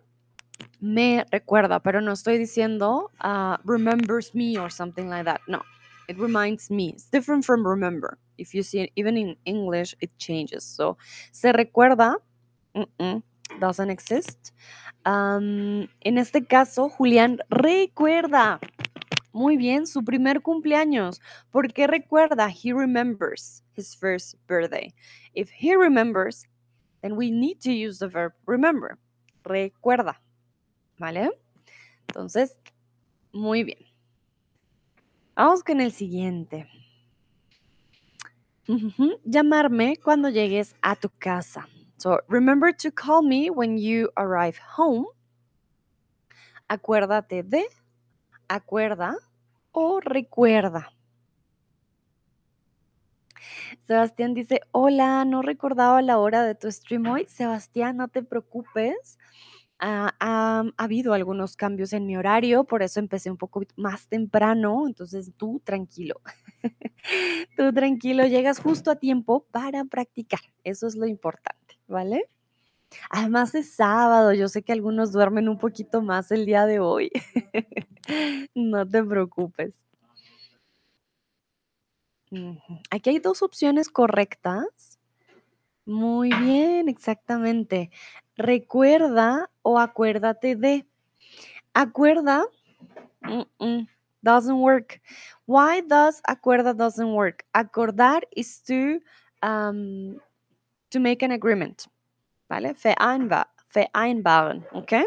Me recuerda, pero no estoy diciendo uh, remembers me or something like that. No, it reminds me. It's different from remember. If you see it, even in English, it changes. So, se recuerda, mm-mm, doesn't exist. Um, en este caso, Julián recuerda muy bien su primer cumpleaños. ¿Por qué recuerda? He remembers his first birthday. If he remembers, then we need to use the verb remember. Recuerda. ¿Vale? Entonces, muy bien. Vamos con el siguiente. Llamarme cuando llegues a tu casa. So, remember to call me when you arrive home. Acuérdate de, acuerda o recuerda. Sebastián dice, hola, no recordaba la hora de tu stream hoy. Sebastián, no te preocupes. Ah, ha habido algunos cambios en mi horario, por eso empecé un poco más temprano, entonces tú tranquilo. tú tranquilo, llegas justo a tiempo para practicar, eso es lo importante, ¿vale? Además es sábado, yo sé que algunos duermen un poquito más el día de hoy. no te preocupes. Aquí hay dos opciones correctas. Muy bien, exactamente. Recuerda o acuérdate de. Acuerda doesn't work. Why does acuerda doesn't work? Acordar is to um, to make an agreement. ¿Vale? Vereinbar, vereinbaren, ¿ok?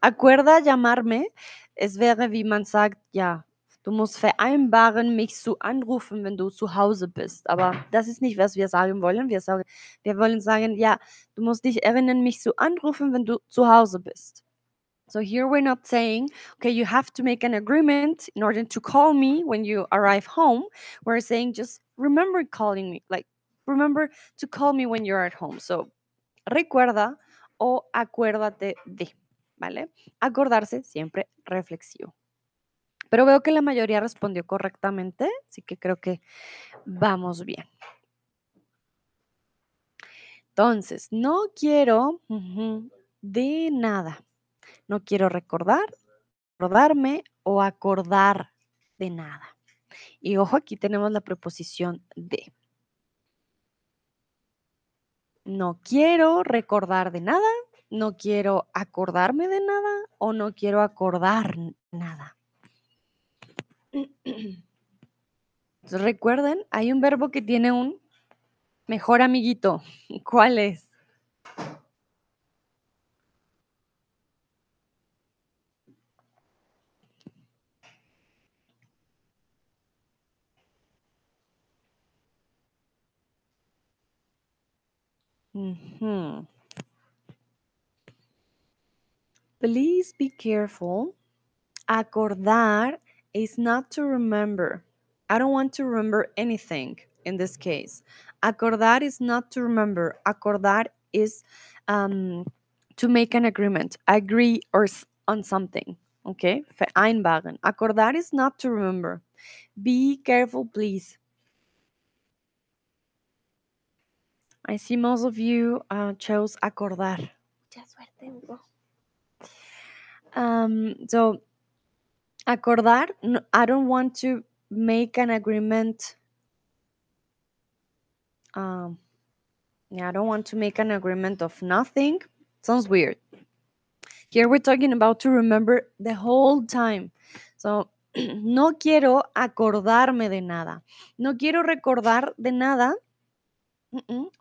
Acuerda llamarme. Es wäre, wie man sagt, ja, Du musst vereinbaren, mich zu anrufen, wenn du zu Hause bist. Aber das ist nicht, was wir sagen wollen. Wir, sagen, wir wollen sagen, ja, du musst dich erinnern, mich zu anrufen, wenn du zu Hause bist. So here we're not saying, okay, you have to make an agreement in order to call me when you arrive home. We're saying just remember calling me, like remember to call me when you're at home. So recuerda o acuérdate de, ¿vale? Acordarse siempre reflexivo. Pero veo que la mayoría respondió correctamente, así que creo que vamos bien. Entonces, no quiero de nada. No quiero recordar, recordarme o acordar de nada. Y ojo, aquí tenemos la preposición de. No quiero recordar de nada, no quiero acordarme de nada o no quiero acordar nada. recuerden, hay un verbo que tiene un mejor amiguito. ¿Cuál es? Please be careful. Acordar is not to remember. I don't want to remember anything in this case. Acordar is not to remember. Acordar is um, to make an agreement, agree or on something. Okay, vereinbaren. Acordar is not to remember. Be careful, please. I see most of you uh, chose acordar. Mucha suerte, Hugo. Um, so, acordar, no, I don't want to make an agreement. Um, yeah, I don't want to make an agreement of nothing. Sounds weird. Here we're talking about to remember the whole time. So, no quiero acordarme de nada. No quiero recordar de nada.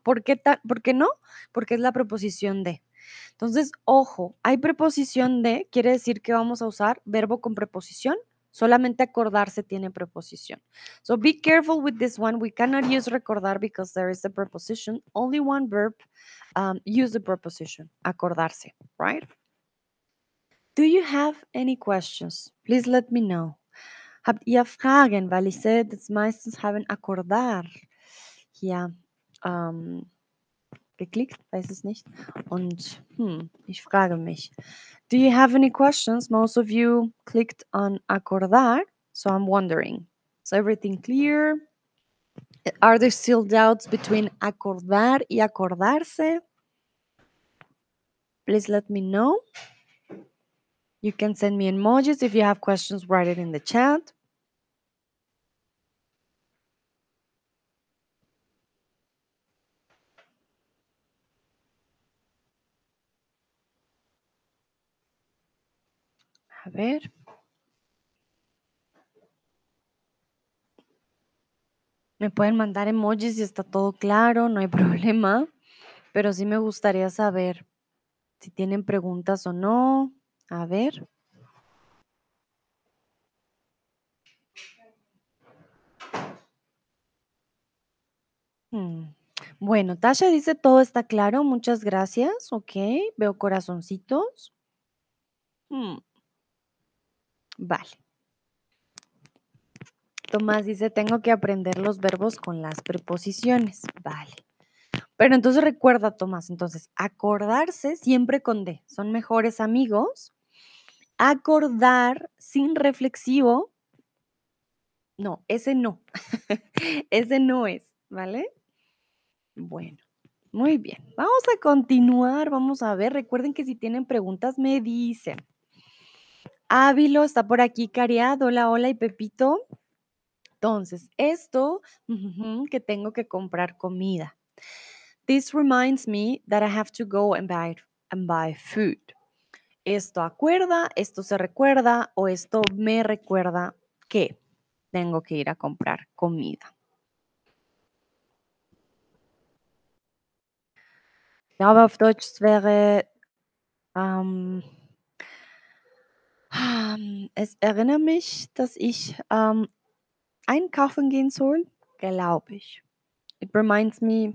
¿Por qué, ¿Por qué no? Porque es la preposición de. Entonces, ojo, hay preposición de, quiere decir que vamos a usar verbo con preposición Solamente acordarse tiene preposición. So be careful with this one. We cannot use recordar because there is a preposition. Only one verb um, use the preposition, acordarse, right? Do you have any questions? Please let me know. Habt ihr Fragen? Weil ich meistens haben acordar hier ähm, geklickt, weiß es nicht. Und hm, ich frage mich, do you have any questions? Most of you clicked on acordar, so I'm wondering, is everything clear? Are there still doubts between acordar y acordarse? Please let me know. You can send me emojis. If you have questions, write it in the chat. A ver. Me pueden mandar emojis si está todo claro, no hay problema, pero sí me gustaría saber si tienen preguntas o no. A ver. Hmm. Bueno, Tasha dice todo está claro, muchas gracias. Ok, veo corazoncitos. Hmm. Vale. Tomás dice, tengo que aprender los verbos con las preposiciones. Vale. Pero entonces recuerda, Tomás, entonces, acordarse siempre con D. Son mejores amigos. Acordar sin reflexivo. No, ese no. ese no es, ¿vale? Bueno, muy bien. Vamos a continuar. Vamos a ver. Recuerden que si tienen preguntas, me dicen. Ávilo está por aquí, Cariad. Hola, hola. Y Pepito. Entonces, esto que tengo que comprar comida. This reminds me that I have to go and buy, and buy food. Esto acuerda, esto se recuerda o esto me recuerda que tengo que ir a comprar comida. Deutsch wäre, ähm, es erinnert mich, dass ich ähm, einkaufen gehen soll, glaube ich. It reminds me,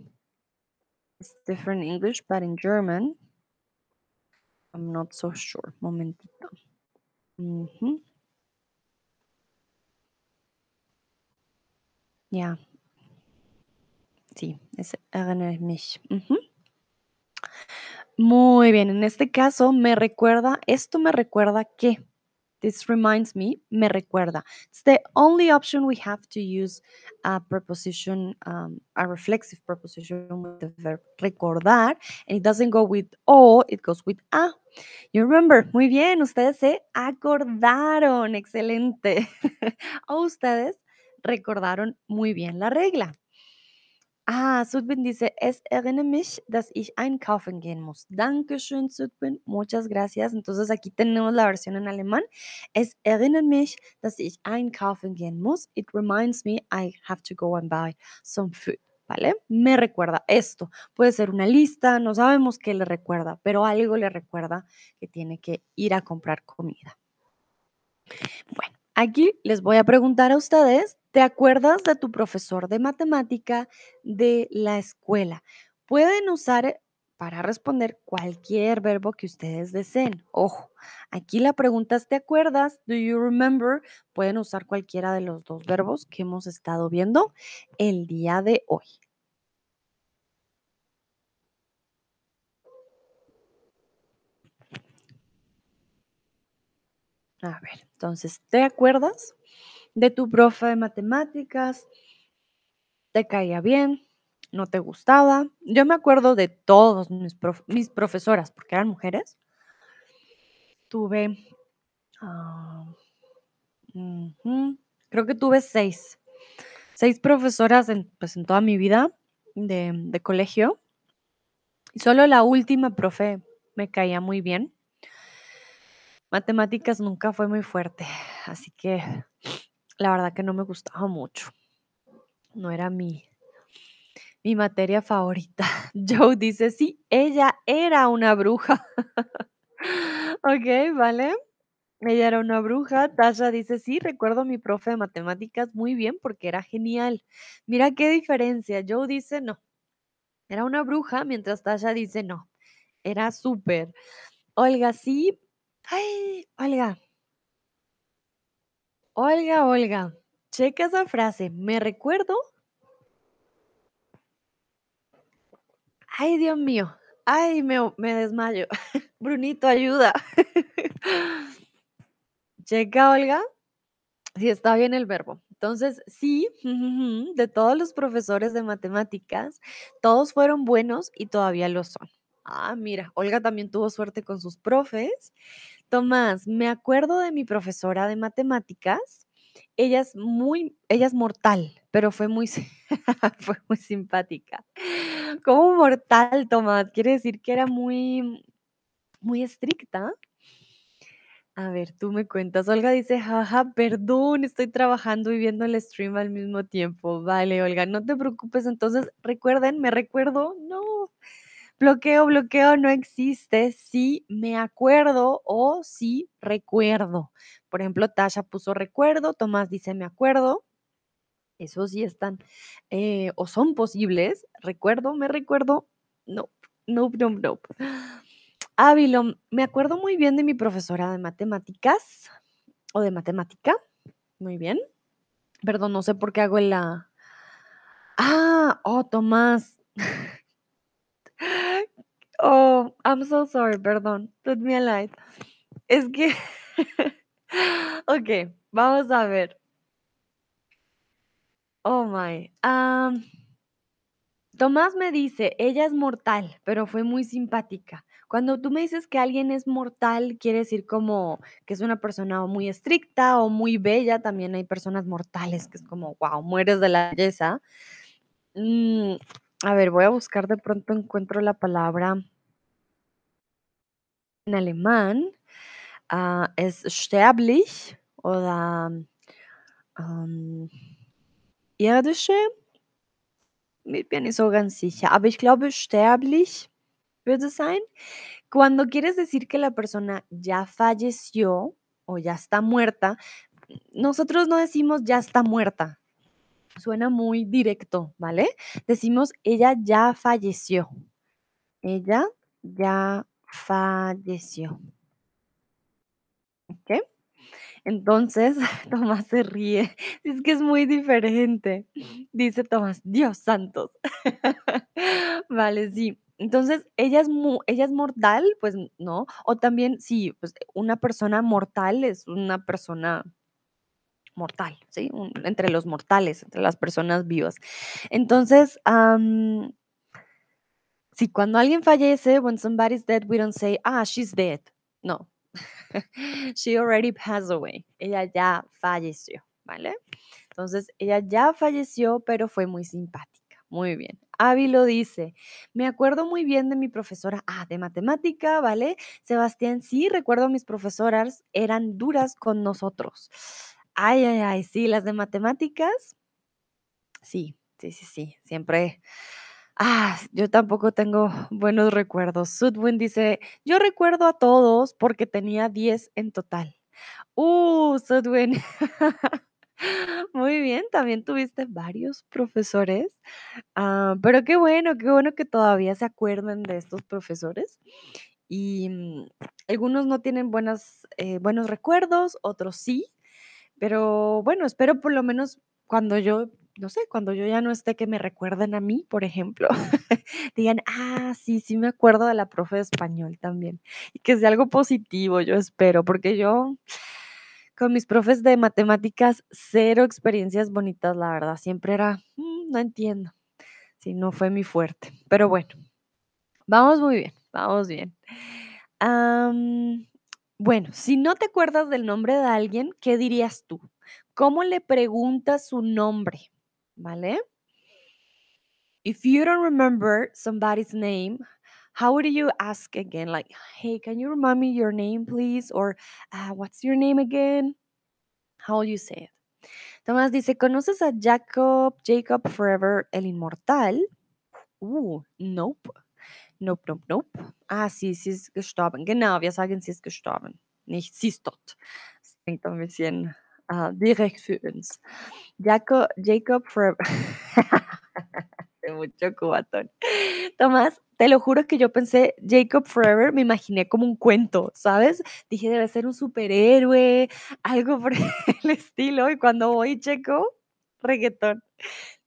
it's different English, but in German, I'm not so sure. Momentito. Mhm. Ja. Sí, es erinnert mich. Mhm. Muy bien, en este caso me recuerda, esto me recuerda que. This reminds me, me recuerda. It's the only option we have to use a preposition, um, a reflexive preposition with the verb recordar, and it doesn't go with o, it goes with a. You remember, muy bien, ustedes se acordaron, excelente. o ustedes recordaron muy bien la regla. Ah, Sudbin dice, es erinnere mich, dass ich einkaufen gehen muss. Dankeschön, Sudbin. Muchas gracias. Entonces aquí tenemos la versión en alemán. Es erinnere mich, dass ich einkaufen gehen muss. It reminds me I have to go and buy some food. ¿Vale? Me recuerda esto. Puede ser una lista, no sabemos qué le recuerda, pero algo le recuerda que tiene que ir a comprar comida. Bueno, aquí les voy a preguntar a ustedes ¿Te acuerdas de tu profesor de matemática de la escuela? Pueden usar para responder cualquier verbo que ustedes deseen. Ojo, aquí la pregunta es, ¿te acuerdas? ¿Do you remember? Pueden usar cualquiera de los dos verbos que hemos estado viendo el día de hoy. A ver, entonces, ¿te acuerdas? De tu profe de matemáticas, te caía bien, no te gustaba. Yo me acuerdo de todos mis, profesoras, porque eran mujeres. Tuve, ah, creo que tuve seis, seis profesoras en, pues, en toda mi vida de, de colegio. Y solo la última profe me caía muy bien. Matemáticas nunca fue muy fuerte, así que la verdad que no me gustaba mucho. No era mi, mi materia favorita. Joe dice, sí, ella era una bruja. ok, vale. Ella era una bruja. Tasha dice, sí, recuerdo a mi profe de matemáticas muy bien porque era genial. Mira qué diferencia. Joe dice, no, era una bruja, mientras Tasha dice, no, era súper. Olga, sí. Ay, Olga. Olga, Olga. Checa esa frase. Me recuerdo Ay, Dios mío. Ay, me, desmayo. Brunito, ayuda. Checa, Olga, si está bien el verbo. Entonces, sí, de todos los profesores de matemáticas, todos fueron buenos y todavía lo son. Ah, mira, Olga también tuvo suerte con sus profes. Tomás, me acuerdo de mi profesora de matemáticas. Ella es muy, ella es mortal, pero fue muy, fue muy simpática. Como mortal, Tomás, quiere decir que era muy, muy estricta. A ver, tú me cuentas. Olga dice, jaja, perdón, estoy trabajando y viendo el stream al mismo tiempo. Vale, Olga, no te preocupes. Entonces, recuerden, me recuerdo, no, bloqueo, bloqueo no existe. Sí, me acuerdo o sí, recuerdo. Por ejemplo, Tasha puso recuerdo, Tomás dice me acuerdo. Esos sí están eh, o son posibles. Recuerdo, me recuerdo. No, no, no, no. Ávilo, me acuerdo muy bien de mi profesora de matemáticas o de matemática. Muy bien. Perdón, no sé por qué hago la... Ah, oh, Tomás. Oh, I'm so sorry, perdón. Put me a light. Es que... ok, vamos a ver. Oh my. Um, Tomás me dice, ella es mortal, pero fue muy simpática. Cuando tú me dices que alguien es mortal, quiere decir como que es una persona muy estricta o muy bella. También hay personas mortales que es como, wow, mueres de la belleza. Mm, a ver, voy a buscar de pronto encuentro la palabra en alemán. Ah, es sterblich oder ähm, irdische. Ich bin nicht sicher, aber ich glaube, sterblich würde sein. Cuando quieres decir que la persona ya falleció o ya está muerta, nosotros no decimos ya está muerta. Suena muy directo, ¿vale? Decimos ella ya falleció. Ella ya falleció. ¿Ok? Entonces, Tomás se ríe. Es que es muy diferente. Dice Tomás, Dios santos. Vale, sí. Entonces, ella es, mu- ella es mortal, pues no. O también, sí, pues una persona mortal es una persona mortal, ¿sí? Entre los mortales, entre las personas vivas. Entonces, am, sí, cuando alguien fallece, when somebody's dead, we don't say, ah, she's dead. No, She already passed away. Ella ya falleció, ¿vale? Entonces, ella ya falleció, pero fue muy simpática. Muy bien. Avi lo dice. Me acuerdo muy bien de mi profesora, ah, de matemática, ¿vale? Sebastián, sí, recuerdo mis profesoras, eran duras con nosotros. Ay, ay, ay, sí, las de matemáticas, sí, sí, sí, sí, siempre. Ah, yo tampoco tengo buenos recuerdos. Sudwin dice, yo recuerdo a todos porque tenía 10 en total. Uh, Sudwin. Muy bien, también tuviste varios profesores. Ah, pero qué bueno, qué bueno que todavía se acuerdan de estos profesores. Y mm, algunos no tienen eh, buenos recuerdos, otros sí. Pero bueno, espero por lo menos cuando yo, no sé, cuando yo ya no esté, que me recuerden a mí, por ejemplo. Digan, ah, sí, sí me acuerdo de la profe de español también. Y que sea algo positivo, yo espero, porque yo con mis profes de matemáticas, cero experiencias bonitas, la verdad. Siempre era, "Mm, no entiendo. Sí, no fue mi fuerte. Pero bueno, vamos muy bien, vamos bien. Bueno, si no te acuerdas del nombre de alguien, ¿qué dirías tú? ¿Cómo le preguntas su nombre? ¿Vale? If you don't remember somebody's name, how would you ask again? Like, hey, can you remind me your name, please? Or, "Ah, what's your name again? How will you say it? Tomás dice, ¿conoces a Jacob, Jacob Forever, el inmortal? Uh, nope. Nope, nope, nope. Ah, sie, sie ist gestorben. Genau, wir sagen, sie ist gestorben. Nicht, sie ist tot. Das klingt ein bisschen äh, direkt für uns. Jacob, Jacob mucho cubatón. Tomás, te lo juro que yo pensé Jacob Forever, me imaginé como un cuento, ¿sabes? Dije, debe ser un superhéroe, algo por el estilo. Y cuando voy checo, reggaetón.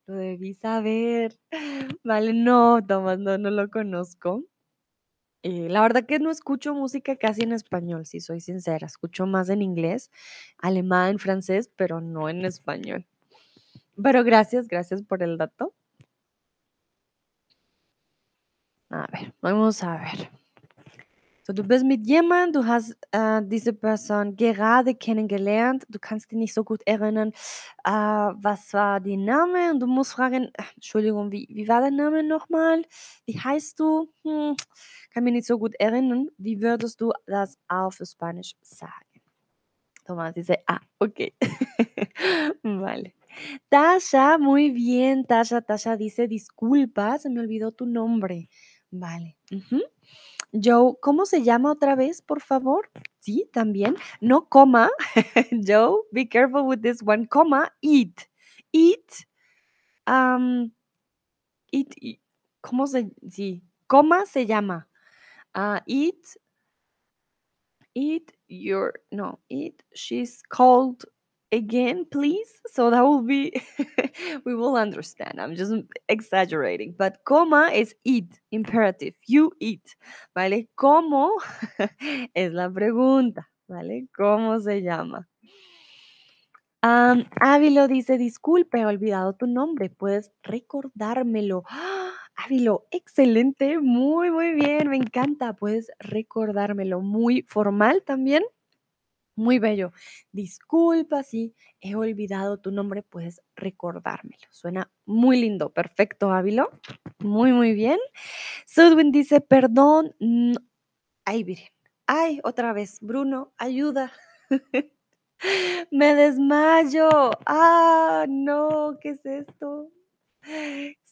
Lo debí saber. Vale, no, Tomás, no, no lo conozco. Eh, la verdad que no escucho música casi en español, si soy sincera. Escucho más en inglés, alemán, francés, pero no en español. Pero gracias, gracias por el dato. A ver, vamos a ver. So, du bist mit jemand, du hast äh, diese Person gerade kennengelernt, du kannst dich nicht so gut erinnern, äh, was war der Name und du musst fragen, äh, Entschuldigung, wie, wie war der Name nochmal? Wie heißt du? Hm, kann mich nicht so gut erinnern. Wie würdest du das auf Spanisch sagen? Tomás dice, ah, ok. vale. Tasha, muy bien, Tasha. Tasha dice, disculpa, se me olvidó tu nombre. Vale. ujú. Joe, ¿cómo se llama otra vez, por favor? Sí, también. No coma. Joe, be careful with this one. Coma, eat. Eat. Um, eat. ¿Cómo se? Sí. Coma se llama. Ah, eat. Eat your. No, eat. She's called. Again, please? So that will be, we will understand. I'm just exaggerating. But coma is eat, imperative. You eat, ¿vale? ¿Cómo? es la pregunta, ¿vale? ¿Cómo se llama? Um, Ávilo dice, disculpe, he olvidado tu nombre, puedes recordármelo. ¡Ah! Ávilo, excelente, muy, muy bien, me encanta, puedes recordármelo. Muy formal también, muy bello. Disculpa si he olvidado tu nombre, puedes recordármelo. Suena muy lindo, perfecto, Ávilo. Muy, muy bien. Sudwin dice, perdón. Ay, Virgen. Ay, otra vez, Bruno, ayuda. Me desmayo. Ah, no, ¿qué es esto?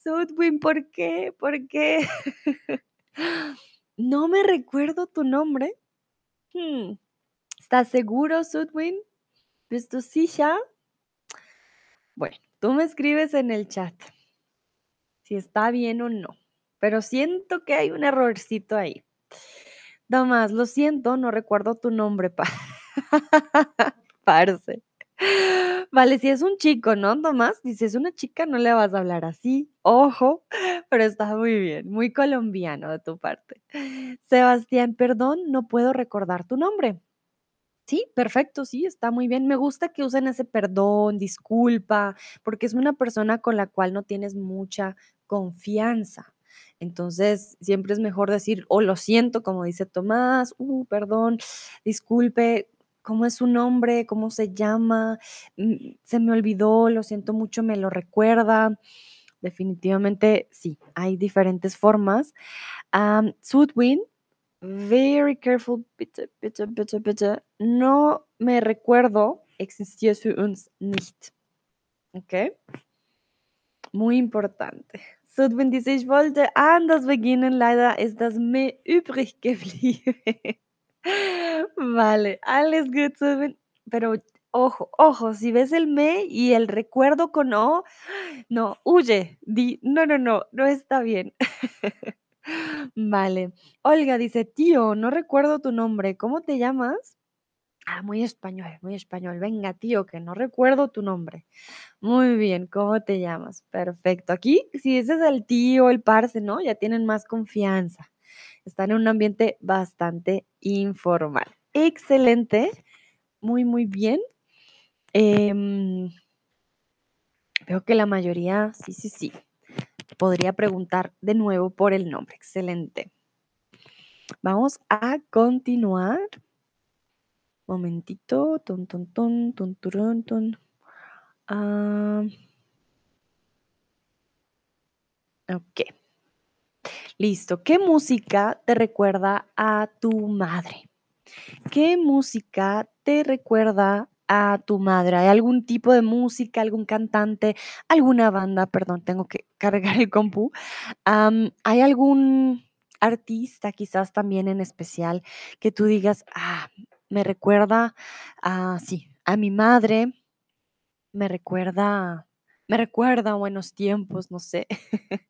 Sudwin, ¿por qué? ¿Por qué? no me recuerdo tu nombre. Hmm. ¿Estás seguro, Sudwin? ¿Bist sí ya? Bueno, tú me escribes en el chat si está bien o no, pero siento que hay un errorcito ahí. Tomás, lo siento, no recuerdo tu nombre, pa. parce. Vale, si es un chico, ¿no, Tomás? Si es una chica, no le vas a hablar así. Ojo, pero está muy bien, muy colombiano de tu parte. Sebastián, perdón, no puedo recordar tu nombre. Sí, perfecto, sí, está muy bien. Me gusta que usen ese perdón, disculpa, porque es una persona con la cual no tienes mucha confianza. Entonces, siempre es mejor decir, o lo siento, como dice Tomás, uh, perdón, disculpe, ¿cómo es su nombre? ¿Cómo se llama? Mm, se me olvidó, lo siento mucho, me lo recuerda. Definitivamente, sí, hay diferentes formas. Sudwin Very careful, bitte, bitte, bitte, bitte. No me recuerdo, existiert für uns nicht. Okay? Muy importante. Sudwin dice, ich wollte anders beginnen, leider ist das me übrig geblieben. vale, alles gut, Sudwin. Pero ojo, ojo, si ves el me y el recuerdo con o, no, huye, di, no, no, no, no está bien. Vale. Olga dice, tío, no recuerdo tu nombre, ¿cómo te llamas? Ah, muy español, muy español. Venga, tío, que no recuerdo tu nombre. Muy bien, ¿cómo te llamas? Perfecto. Aquí, si ese es el tío, el parce, ¿no? Ya tienen más confianza. Están en un ambiente bastante informal. Excelente. Muy, muy bien. Em, veo que la mayoría, sí, sí, sí podría preguntar de nuevo por el nombre. Excelente. Vamos a continuar. Momentito. Ton, ton, ton, ton, ton, ton. Ah. ok. Listo. ¿Qué música te recuerda a tu madre? ¿Qué música te recuerda a tu madre? ¿Hay algún tipo de música, algún cantante, alguna banda? Perdón, tengo que cargar el compu. ¿Hay algún artista quizás también en especial que tú digas, ah, me recuerda a, sí, a mi madre, me recuerda, me recuerda a buenos tiempos, no sé.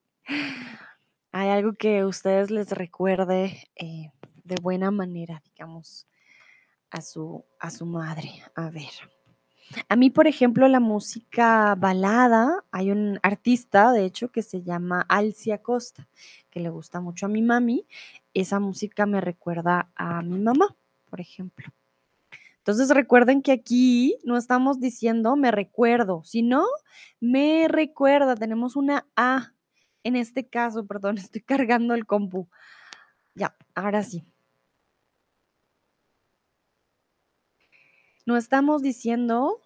¿Hay algo que ustedes les recuerde eh, de buena manera, digamos, a su, a su madre? A ver. A mí, por ejemplo, la música balada, hay un artista, de hecho, que se llama Alcia Costa, que le gusta mucho a mi mami. Esa música me recuerda a mi mamá, por ejemplo. Entonces recuerden que aquí no estamos diciendo me recuerdo, sino me recuerda. Tenemos una A. En este caso, perdón, estoy cargando el compu. Ya, ahora sí. No estamos diciendo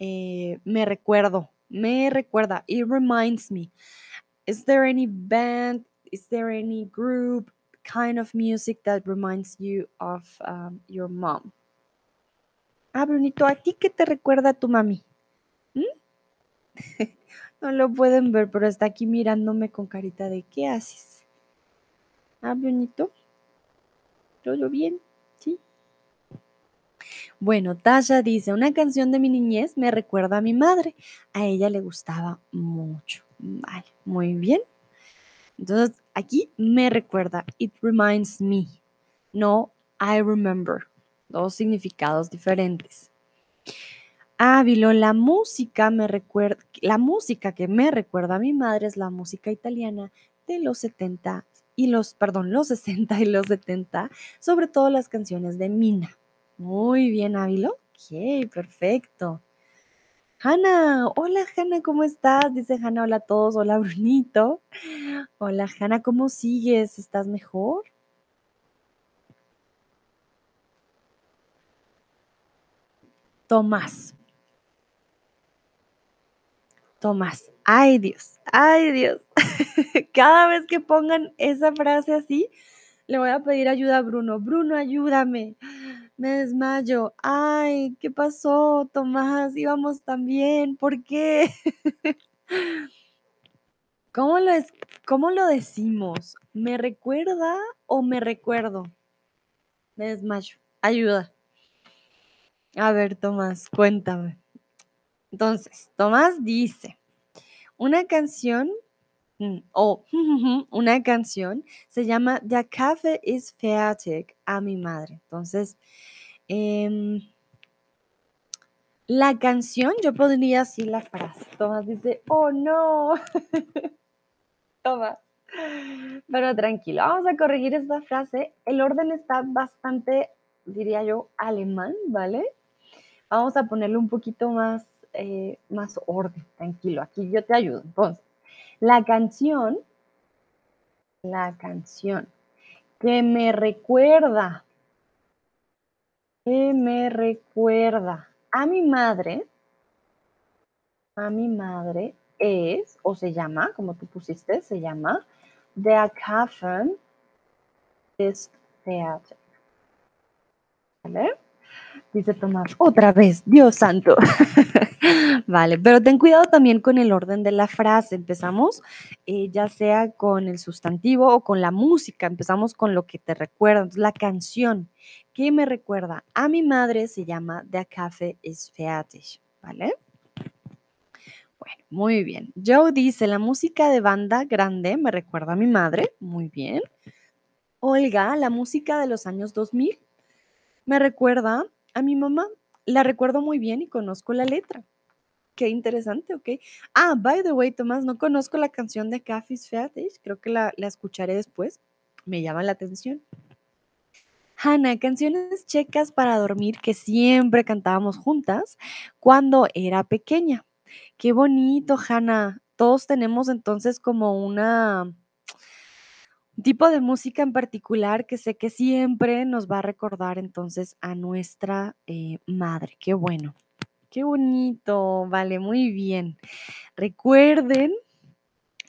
eh, me recuerdo, me recuerda, it reminds me. Is there any band, is there any group, kind of music that reminds you of um, your mom? Ah, Brunito, ¿a ti qué te recuerda a tu mami? ¿Mm? no lo pueden ver, pero está aquí mirándome con carita de ¿qué haces? Ah, Brunito, ¿todo bien? Bueno, Tasha dice, una canción de mi niñez me recuerda a mi madre. A ella le gustaba mucho. Vale, muy bien. Entonces, aquí me recuerda, it reminds me, no I remember. Dos significados diferentes. Ávilo, la música me recuerda, la música que me recuerda a mi madre es la música italiana de los 70 y los, perdón, los 60 y los 70, sobre todo las canciones de Mina. Muy bien, Ávilo. Ok, perfecto. Hanna, hola Hanna, ¿cómo estás? Dice Hanna, hola a todos, hola Brunito. Hola Hanna, ¿cómo sigues? ¿Estás mejor? Tomás. Tomás. Ay Dios, ay Dios. Cada vez que pongan esa frase así, le voy a pedir ayuda a Bruno. Bruno, ayúdame. Me desmayo. Ay, ¿qué pasó, Tomás? Íbamos tan bien. ¿Por qué? ¿Cómo lo, es, ¿Cómo lo decimos? ¿Me recuerda o me recuerdo? Me desmayo. Ayuda. A ver, Tomás, cuéntame. Entonces, Tomás dice, una canción mm, o una canción se llama Der Kaffee ist fertig a mi madre. Entonces, em, la canción, yo podría así la frase. Tomás dice, oh no. Tomás. Pero tranquilo, vamos a corregir esta frase. El orden está bastante, diría yo, alemán, ¿vale? Vamos a ponerle un poquito más, eh, más orden, tranquilo. Aquí yo te ayudo. Entonces, la canción, la canción que me recuerda, que me recuerda a mi madre, a mi madre es, o se llama, como tú pusiste, se llama Der Kaffee ist fertig. ¿Vale? Dice Tomás, otra vez, Dios santo. vale, pero ten cuidado también con el orden de la frase. Empezamos eh, ya sea con el sustantivo o con la música. Empezamos con lo que te recuerda. Entonces, la canción que me recuerda a mi madre se llama Der Kaffee ist fertig. ¿Vale? Bueno, muy bien. Joe dice, la música de banda grande me recuerda a mi madre. Muy bien. Olga, la música de los años 2000 me recuerda a mi mamá. La recuerdo muy bien y conozco la letra. Qué interesante, ok. Ah, by the way, Tomás, no conozco la canción de Café's Fertig. Creo que la, la escucharé después. Me llama la atención. Hanna, canciones checas para dormir que siempre cantábamos juntas cuando era pequeña. Qué bonito, Hanna. Todos tenemos entonces como una un tipo de música en particular que sé que siempre nos va a recordar entonces a nuestra eh, madre. Qué bueno. Qué bonito. Vale, muy bien. Recuerden,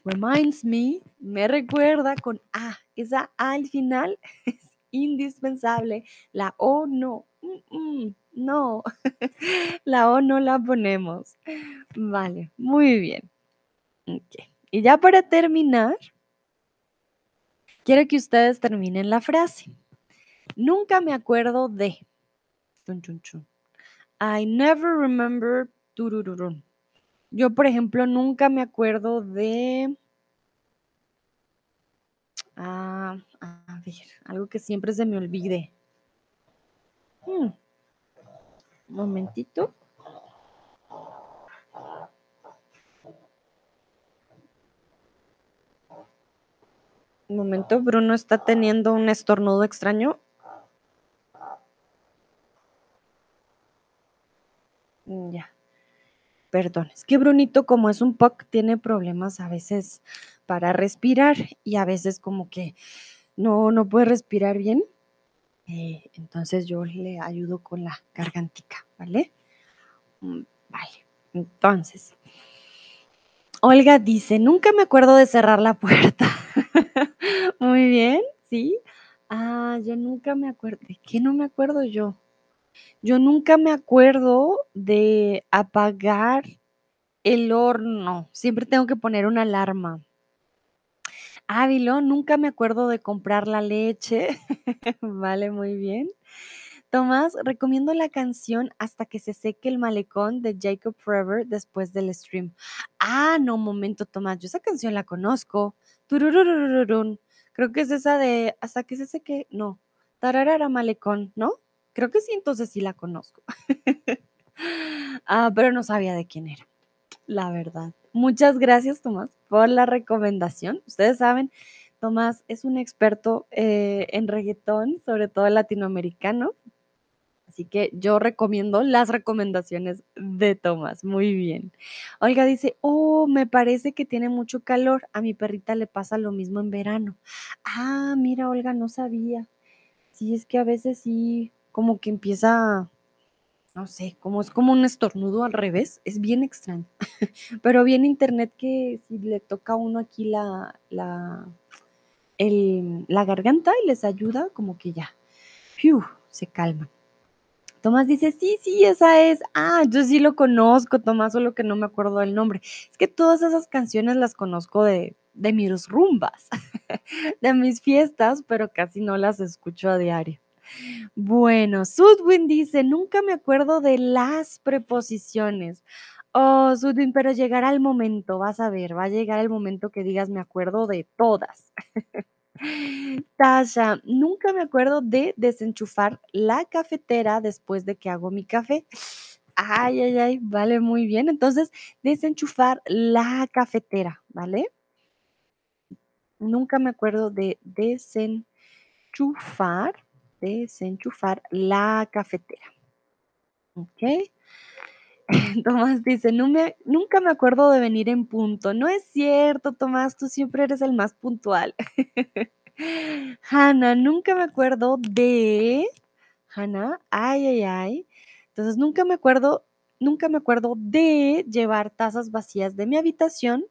reminds me, me recuerda con A. Esa A al final es indispensable. La O no. Mm, mm, no. la O no la ponemos. Vale, muy bien. Y ya para terminar, quiero que ustedes terminen la frase. Nunca me acuerdo de. I never remember. Yo, por ejemplo, nunca me acuerdo de. Ah, a ver, algo que siempre se me olvide. Hmm. Un momentito. Un momento, Bruno está teniendo un estornudo extraño. Mm, ya. Perdón, es que Brunito, como es un POC, tiene problemas a veces para respirar y a veces como que no, no puede respirar bien. Eh, entonces yo le ayudo con la gargantica, ¿vale? Mm, vale, entonces. Olga dice, nunca me acuerdo de cerrar la puerta. Muy bien, ¿sí? Ah, yo nunca me acuerdo. ¿De qué no me acuerdo yo? Yo nunca me acuerdo de apagar el horno. Siempre tengo que poner una alarma. Ávilo, nunca me acuerdo de comprar la leche. vale, muy bien. Tomás, recomiendo la canción Hasta que se seque el malecón de Jacob Forever después del stream. Ah, no, momento, Tomás, yo esa canción la conozco. Turururururun. Creo que es esa de Hasta que se seque, no. Tararara malecón, ¿no? Creo que sí, entonces sí la conozco. Ah, pero no sabía de quién era, la verdad. Muchas gracias, Tomás, por la recomendación. Ustedes saben, Tomás es un experto eh, en reggaetón, sobre todo latinoamericano. Así que yo recomiendo las recomendaciones de Tomás. Muy bien. Olga dice, oh, me parece que tiene mucho calor. A mi perrita le pasa lo mismo en verano. Ah, mira, Olga, no sabía. Sí, es que a veces sí, como que empieza, no sé, como es como un estornudo al revés. Es bien extraño. Pero vi en internet que si le toca a uno aquí la, la, la garganta y les ayuda, como que ya, ¡fiu! se calman. Tomás dice, sí, sí, esa es. Ah, yo sí lo conozco, Tomás, solo que no me acuerdo del nombre. Es que todas esas canciones las conozco de, de mis rumbas, de mis fiestas, pero casi no las escucho a diario. Bueno, Sudwin dice, nunca me acuerdo de las preposiciones. Oh, Sudwin, pero llegará el momento, vas a ver, va a llegar el momento que digas, me acuerdo de todas. Tasha, nunca me acuerdo de desenchufar la cafetera después de que hago mi café. Ay, ay, ay, vale, muy bien. Entonces, desenchufar la cafetera, ¿vale? Nunca me acuerdo de desenchufar, desenchufar la cafetera. ¿Ok? Tomás dice, "No me- nunca me acuerdo de venir en punto. No es cierto, Tomás, tú siempre eres el más puntual. Hanna, nunca me acuerdo de... Hanna, ay, ay, ay. Entonces, nunca me acuerdo, nunca me acuerdo de llevar tazas vacías de mi habitación.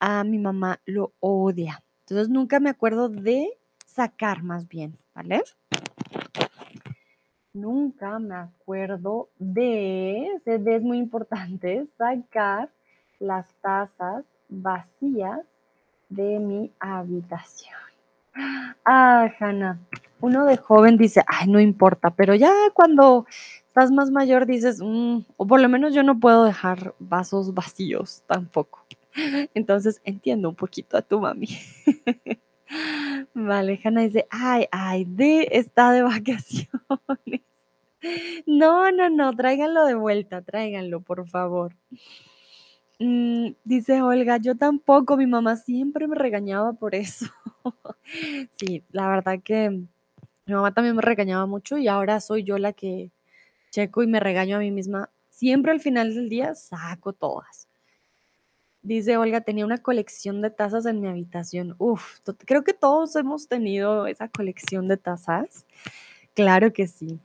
A mi mamá lo odia. Entonces, nunca me acuerdo de sacar más bien, ¿vale? Nunca me acuerdo de, es muy importante, sacar las tazas vacías de mi habitación. Ah, Hanna, uno de joven dice, ay, no importa, pero ya cuando estás más mayor dices, "Mm", o por lo menos yo no puedo dejar vasos vacíos tampoco. Entonces entiendo un poquito a tu mami. Vale, Hanna dice, ay, ay, de está de vacaciones. No, no, no, tráiganlo de vuelta, tráiganlo, por favor. Mm, dice Olga, yo tampoco, mi mamá siempre me regañaba por eso. Sí, la verdad que mi mamá también me regañaba mucho y ahora soy yo la que checo y me regaño a mí misma. Siempre al final del día saco todas. Dice Olga, tenía una colección de tazas en mi habitación. Uf, creo que todos hemos tenido esa colección de tazas. Claro que sí.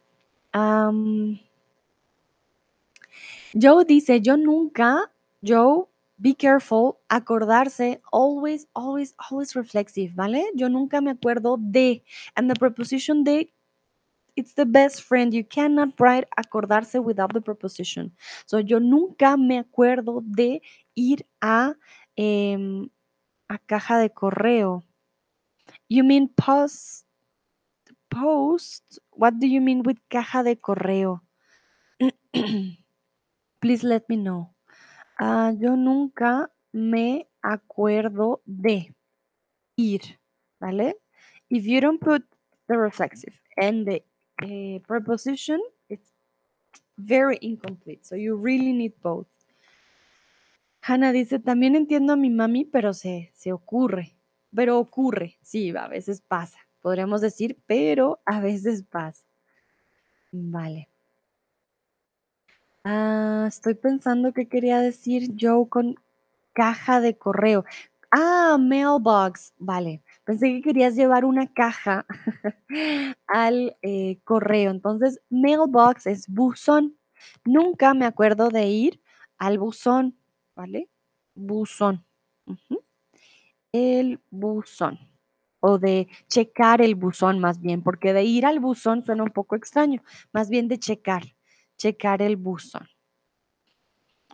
Joe dice, yo nunca, Joe, be careful, acordarse, always, always, always reflexive, ¿vale? Yo nunca me acuerdo de, and the preposition de, it's the best friend, you cannot write acordarse without the preposition. So, yo nunca me acuerdo de ir a, em, a caja de correo. You mean post, post, what do you mean with caja de correo? Please let me know. Ah, yo nunca me acuerdo de ir, ¿vale? If you don't put the reflexive and the eh, preposition, it's very incomplete. So you really need both. Hannah dice, también entiendo a mi mami, pero se, se ocurre. Pero ocurre, sí, a veces pasa. Podríamos decir, pero a veces pasa. Vale. Ah, estoy pensando qué quería decir yo con caja de correo. Ah, mailbox. Vale. Pensé que querías llevar una caja al eh, correo. Entonces, mailbox es buzón. Nunca me acuerdo de ir al buzón, ¿vale? Buzón. El buzón. O de checar el buzón más bien, porque de ir al buzón suena un poco extraño. Más bien de checar. Checar el buzón.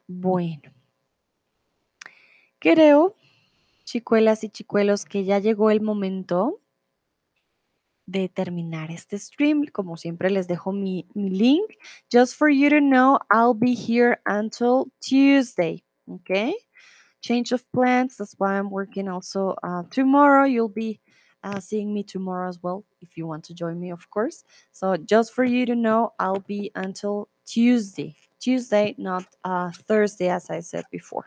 Bueno. Creo, chicuelas y chicuelos, que ya llegó el momento de terminar este stream. Como siempre les dejo mi link. Just for you to know, I'll be here until Tuesday. Okay? Change of plans. That's why I'm working also uh, tomorrow. You'll be uh, seeing me tomorrow as well if you want to join me, of course. So just for you to know, I'll be until Tuesday. Tuesday, not uh, Thursday, as I said before.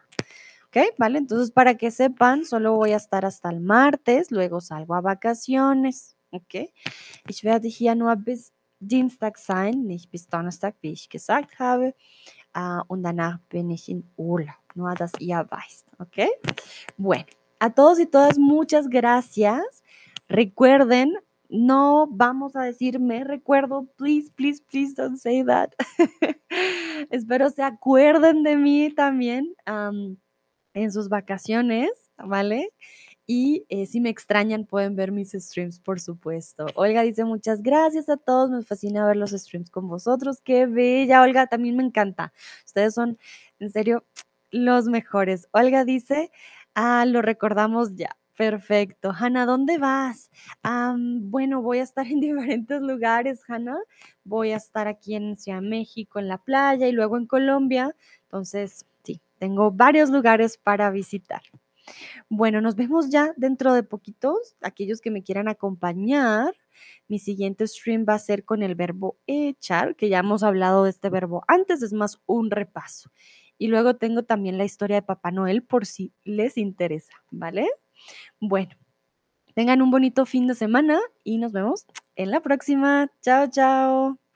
ok ¿Vale? Entonces, para que sepan, solo voy a estar hasta el martes, luego salgo a vacaciones. ¿Ok? Ich werde hier nur bis Dienstag sein, nicht bis Donnerstag, wie ich gesagt habe. Uh, und danach bin ich in Urlaub, nur dass ihr weißt. ¿Ok? Bueno, a todos y todas, muchas gracias. Recuerden, no vamos a decir me recuerdo, please, please, please don't say that. Espero se acuerden de mí también en sus vacaciones, ¿vale? Y eh, si me extrañan, pueden ver mis streams, por supuesto. Olga dice muchas gracias a todos. Me fascina ver los streams con vosotros. Qué bella, Olga. También me encanta. Ustedes son, en serio, los mejores. Olga dice, ah, lo recordamos ya. Perfecto. Hanna, ¿dónde vas? bueno, voy a estar en diferentes lugares, Hanna. Voy a estar aquí en Ciudad México, en la playa y luego en Colombia. Entonces, sí, tengo varios lugares para visitar. Bueno, nos vemos ya dentro de poquitos. Aquellos que me quieran acompañar, mi siguiente stream va a ser con el verbo echar, que ya hemos hablado de este verbo antes, es más un repaso. Y luego tengo también la historia de Papá Noel por si les interesa, ¿vale? Bueno, tengan un bonito fin de semana y nos vemos en la próxima. Chao, chao.